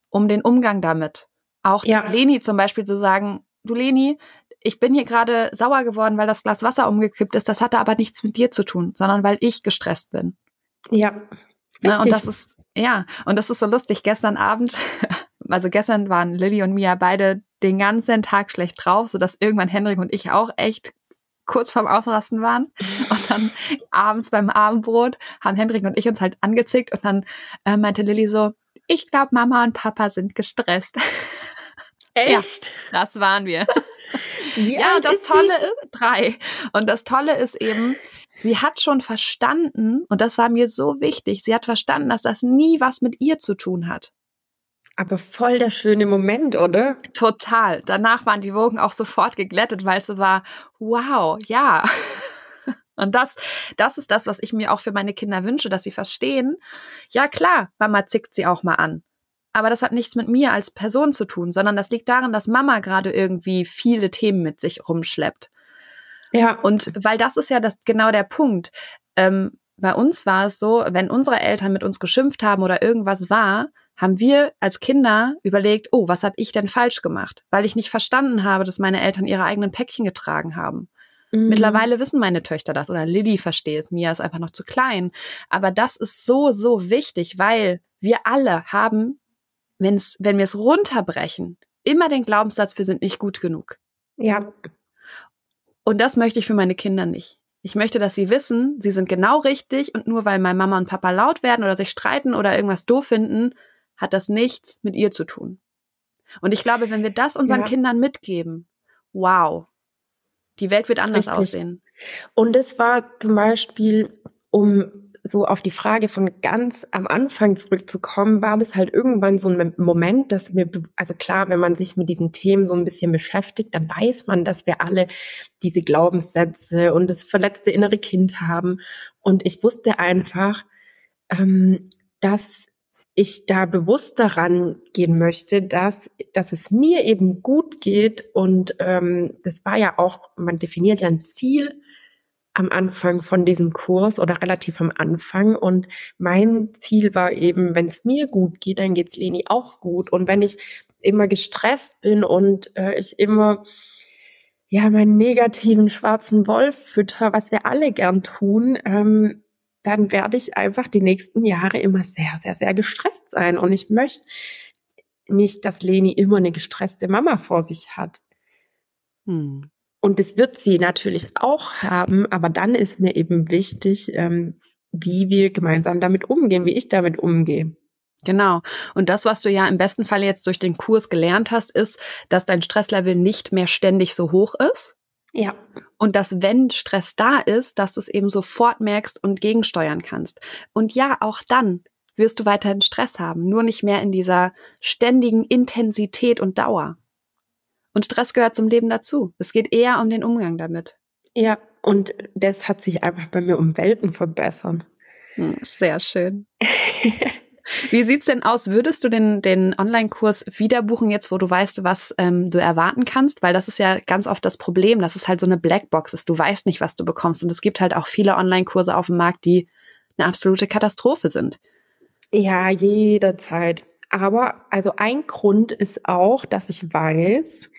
um den Umgang damit. Auch Ja. Leni zum Beispiel zu sagen, du Leni, ich bin hier gerade sauer geworden, weil das Glas Wasser umgekippt ist. Das hatte aber nichts mit dir zu tun, sondern weil ich gestresst bin. ja. Ne? Und das ist, ja, und das ist so lustig. Gestern Abend, also gestern waren Lilly und Mia beide den ganzen Tag schlecht drauf, sodass irgendwann Henrik und ich auch echt kurz vorm Ausrasten waren. Und dann abends beim Abendbrot haben Henrik und ich uns halt angezickt und dann äh, meinte Lilly so, ich glaube, Mama und Papa sind gestresst. Echt? Das waren wir. Wie Ja, das ist? Tolle ist, drei. Und das Tolle ist eben, sie hat schon verstanden, und das war mir so wichtig, sie hat verstanden, dass das nie was mit ihr zu tun hat. Aber voll der schöne Moment, oder? Total. Danach waren die Wogen auch sofort geglättet, weil es so war, wow, ja. Und das, das ist das, was ich mir auch für meine Kinder wünsche, dass sie verstehen, ja klar, Mama zickt sie auch mal an. Aber das hat nichts mit mir als Person zu tun, sondern das liegt daran, dass Mama gerade irgendwie viele Themen mit sich rumschleppt. Ja. Und weil das ist ja das genau der Punkt. Ähm, bei uns war es so, wenn unsere Eltern mit uns geschimpft haben oder irgendwas war, haben wir als Kinder überlegt, oh, was habe ich denn falsch gemacht? Weil ich nicht verstanden habe, dass meine Eltern ihre eigenen Päckchen getragen haben. Mhm. Mittlerweile wissen meine Töchter das oder Lilly versteht es, Mia ist einfach noch zu klein. Aber das ist so, so wichtig, weil wir alle haben, wenn's, wenn wir es runterbrechen, immer den Glaubenssatz, wir sind nicht gut genug. Ja. Und das möchte ich für meine Kinder nicht. Ich möchte, dass sie wissen, sie sind genau richtig und nur weil meine Mama und Papa laut werden oder sich streiten oder irgendwas doof finden, hat das nichts mit ihr zu tun. Und ich glaube, wenn wir das unseren Ja. Kindern mitgeben, wow, die Welt wird anders Richtig. aussehen. Und es war zum Beispiel, um so auf die Frage von ganz am Anfang zurückzukommen, war das halt irgendwann so ein Moment, dass mir, also klar, wenn man sich mit diesen Themen so ein bisschen beschäftigt, dann weiß man, dass wir alle diese Glaubenssätze und das verletzte innere Kind haben. Und ich wusste einfach, ähm, dass ich da bewusst daran gehen möchte, dass, dass es mir eben gut geht. Und ähm, das war ja auch, man definiert ja ein Ziel am Anfang von diesem Kurs oder relativ am Anfang. Und mein Ziel war eben, wenn es mir gut geht, dann geht's Leni auch gut. Und wenn ich immer gestresst bin und äh, ich immer ja meinen negativen schwarzen Wolf fütter, was wir alle gern tun, ähm, dann werde ich einfach die nächsten Jahre immer sehr, sehr, sehr gestresst sein. Und ich möchte nicht, dass Leni immer eine gestresste Mama vor sich hat. Hm. Und das wird sie natürlich auch haben, aber dann ist mir eben wichtig, ähm, wie wir gemeinsam damit umgehen, wie ich damit umgehe. Genau. Und das, was du ja im besten Fall jetzt durch den Kurs gelernt hast, ist, dass dein Stresslevel nicht mehr ständig so hoch ist. Ja. Und dass, wenn Stress da ist, dass du es eben sofort merkst und gegensteuern kannst. Und ja, auch dann wirst du weiterhin Stress haben, nur nicht mehr in dieser ständigen Intensität und Dauer. Und Stress gehört zum Leben dazu. Es geht eher um den Umgang damit. Ja. Und das hat sich einfach bei mir um Welten verbessert. Hm, Sehr schön. Wie sieht's denn aus? Würdest du den, den Online-Kurs wieder buchen, jetzt wo du weißt, was ähm, du erwarten kannst? Weil das ist ja ganz oft das Problem, dass es halt so eine Blackbox ist. Du weißt nicht, was du bekommst. Und es gibt halt auch viele Online-Kurse auf dem Markt, die eine absolute Katastrophe sind. Ja, jederzeit. Aber also ein Grund ist auch, dass ich weiß,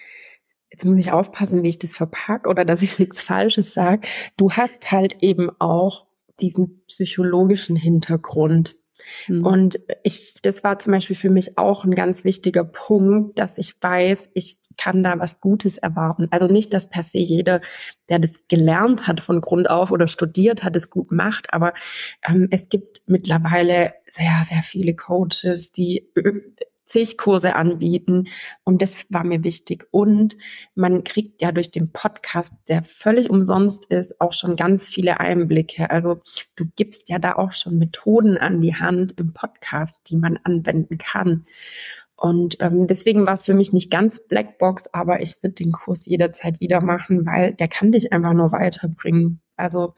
jetzt muss ich aufpassen, wie ich das verpack oder dass ich nichts Falsches sage. Du hast halt eben auch diesen psychologischen Hintergrund. Mhm. Und ich, das war zum Beispiel für mich auch ein ganz wichtiger Punkt, dass ich weiß, ich kann da was Gutes erwarten. Also nicht, dass per se jeder, der das gelernt hat von Grund auf oder studiert hat, es gut macht, aber ähm, es gibt mittlerweile sehr, sehr viele Coaches, die zig Kurse anbieten und das war mir wichtig. Und man kriegt ja durch den Podcast, der völlig umsonst ist, auch schon ganz viele Einblicke. Also du gibst ja da auch schon Methoden an die Hand im Podcast, die man anwenden kann. Und ähm, deswegen war es für mich nicht ganz Blackbox, aber ich würde den Kurs jederzeit wieder machen, weil der kann dich einfach nur weiterbringen. Also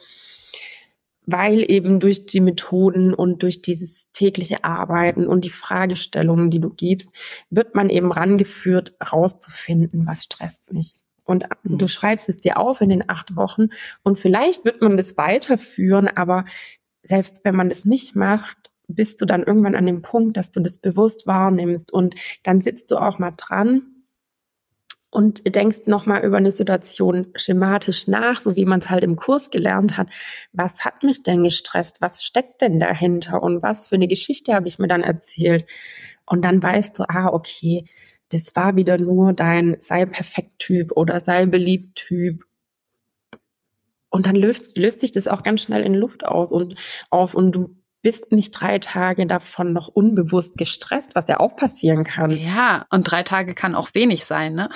weil eben durch die Methoden und durch dieses tägliche Arbeiten und die Fragestellungen, die du gibst, wird man eben rangeführt, rauszufinden, was stresst mich. Und mhm. du schreibst es dir auf in den acht Wochen und vielleicht wird man das weiterführen, aber selbst wenn man das nicht macht, bist du dann irgendwann an dem Punkt, dass du das bewusst wahrnimmst und dann sitzt du auch mal dran und denkst nochmal über eine Situation schematisch nach, so wie man es halt im Kurs gelernt hat. Was hat mich denn gestresst? Was steckt denn dahinter? Und was für eine Geschichte habe ich mir dann erzählt? Und dann weißt du, ah, okay, das war wieder nur dein sei perfekt Typ oder sei beliebt Typ. Und dann löst, löst sich das auch ganz schnell in Luft aus und auf und du bist nicht drei Tage davon noch unbewusst gestresst, was ja auch passieren kann. Ja, und drei Tage kann auch wenig sein, ne?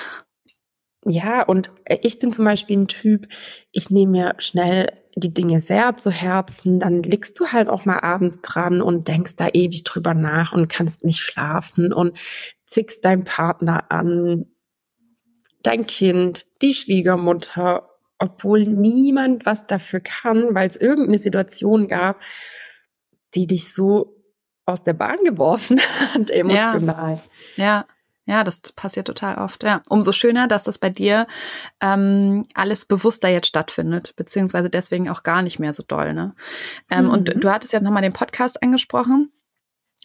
Ja, und ich bin zum Beispiel ein Typ, ich nehme mir schnell die Dinge sehr zu Herzen, dann liegst du halt auch mal abends dran und denkst da ewig drüber nach und kannst nicht schlafen und zickst deinen Partner an, dein Kind, die Schwiegermutter, obwohl niemand was dafür kann, weil es irgendeine Situation gab, die dich so aus der Bahn geworfen hat, emotional. Ja, ja. Ja, das passiert total oft. Ja, umso schöner, dass das bei dir ähm, alles bewusster jetzt stattfindet, beziehungsweise deswegen auch gar nicht mehr so doll. Ne? Ähm, mhm. Und du hattest jetzt nochmal den Podcast angesprochen.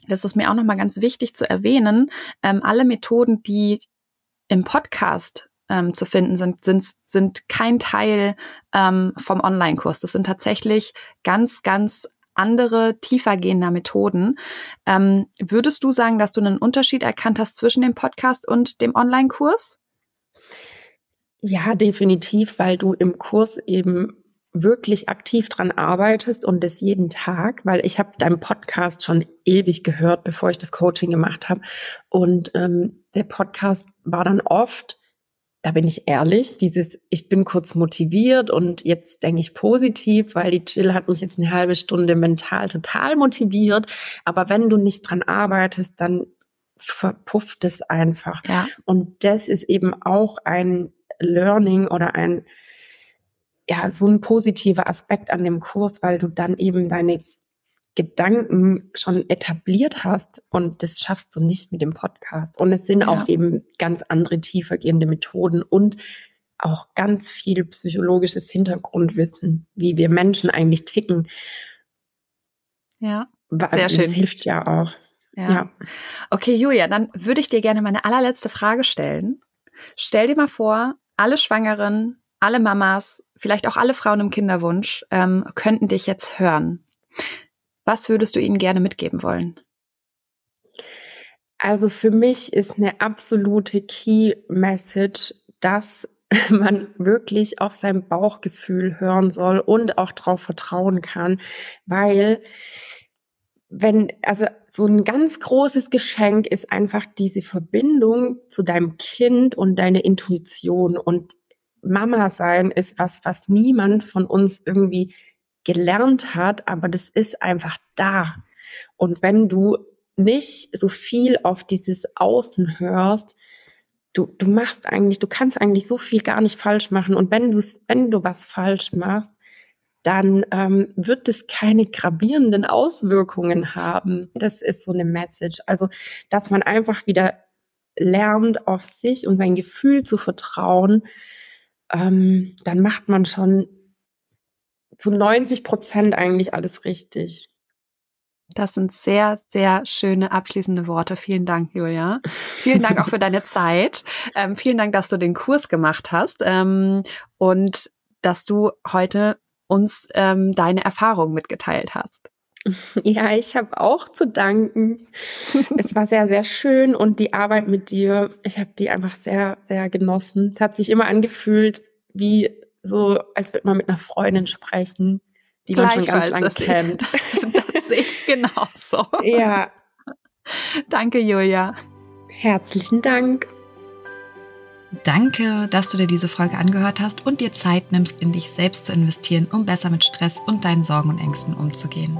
Das ist mir auch nochmal ganz wichtig zu erwähnen. Ähm, alle Methoden, die im Podcast ähm, zu finden sind, sind, sind kein Teil ähm, vom Online-Kurs. Das sind tatsächlich ganz, ganz andere, tiefergehender Methoden. Ähm, würdest du sagen, dass du einen Unterschied erkannt hast zwischen dem Podcast und dem Online-Kurs? Ja, definitiv, weil du im Kurs eben wirklich aktiv dran arbeitest und das jeden Tag, weil ich habe deinen Podcast schon ewig gehört, bevor ich das Coaching gemacht habe. Und ähm, der Podcast war dann oft da bin ich ehrlich, dieses, ich bin kurz motiviert und jetzt denke ich positiv, weil die Chill hat mich jetzt eine halbe Stunde mental total motiviert. Aber wenn du nicht dran arbeitest, dann verpufft es einfach. Ja. Und das ist eben auch ein Learning oder ein, ja, so ein positiver Aspekt an dem Kurs, weil du dann eben deine Gedanken schon etabliert hast und das schaffst du nicht mit dem Podcast. Und es sind ja. auch eben ganz andere tiefergehende Methoden und auch ganz viel psychologisches Hintergrundwissen, wie wir Menschen eigentlich ticken. Ja, sehr schön. Das hilft ja auch. Ja. ja. Okay, Julia, dann würde ich dir gerne meine allerletzte Frage stellen. Stell dir mal vor, alle Schwangeren, alle Mamas, vielleicht auch alle Frauen im Kinderwunsch ähm, könnten dich jetzt hören. Was würdest du ihnen gerne mitgeben wollen? Also für mich ist eine absolute Key Message, dass man wirklich auf sein Bauchgefühl hören soll und auch darauf vertrauen kann, weil wenn, also so ein ganz großes Geschenk ist einfach diese Verbindung zu deinem Kind und deine Intuition und Mama sein ist was, was niemand von uns irgendwie gelernt hat, aber das ist einfach da. Und wenn du nicht so viel auf dieses Außen hörst, du, du machst eigentlich, du kannst eigentlich so viel gar nicht falsch machen. Und wenn du, wenn du was falsch machst, dann ähm, wird es keine gravierenden Auswirkungen haben. Das ist so eine Message. Also, dass man einfach wieder lernt, auf sich und sein Gefühl zu vertrauen, ähm, dann macht man schon zu 90 Prozent eigentlich alles richtig. Das sind sehr, sehr schöne abschließende Worte. Vielen Dank, Julia. Vielen Dank auch für deine Zeit. Ähm, vielen Dank, dass du den Kurs gemacht hast ähm, und dass du heute uns ähm, deine Erfahrungen mitgeteilt hast. Ja, ich habe auch zu danken. es war sehr, sehr schön und die Arbeit mit dir, ich habe die einfach sehr, sehr genossen. Es hat sich immer angefühlt, wie so, als würde man mit einer Freundin sprechen, die man schon ganz lange kennt. das sehe ich genauso. Ja. Danke, Julia. Herzlichen Dank. Danke, dass du dir diese Folge angehört hast und dir Zeit nimmst, in dich selbst zu investieren, um besser mit Stress und deinen Sorgen und Ängsten umzugehen.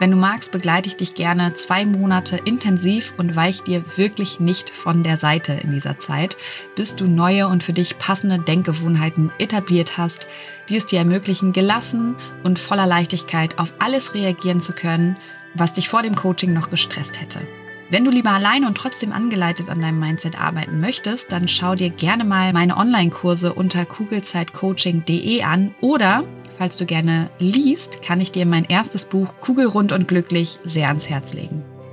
Wenn du magst, begleite ich dich gerne zwei Monate intensiv und weich dir wirklich nicht von der Seite in dieser Zeit, bis du neue und für dich passende Denkgewohnheiten etabliert hast, die es dir ermöglichen, gelassen und voller Leichtigkeit auf alles reagieren zu können, was dich vor dem Coaching noch gestresst hätte. Wenn du lieber alleine und trotzdem angeleitet an deinem Mindset arbeiten möchtest, dann schau dir gerne mal meine Online-Kurse unter kugelzeitcoaching.de an oder Falls du gerne liest, kann ich dir mein erstes Buch Kugelrund und glücklich sehr ans Herz legen.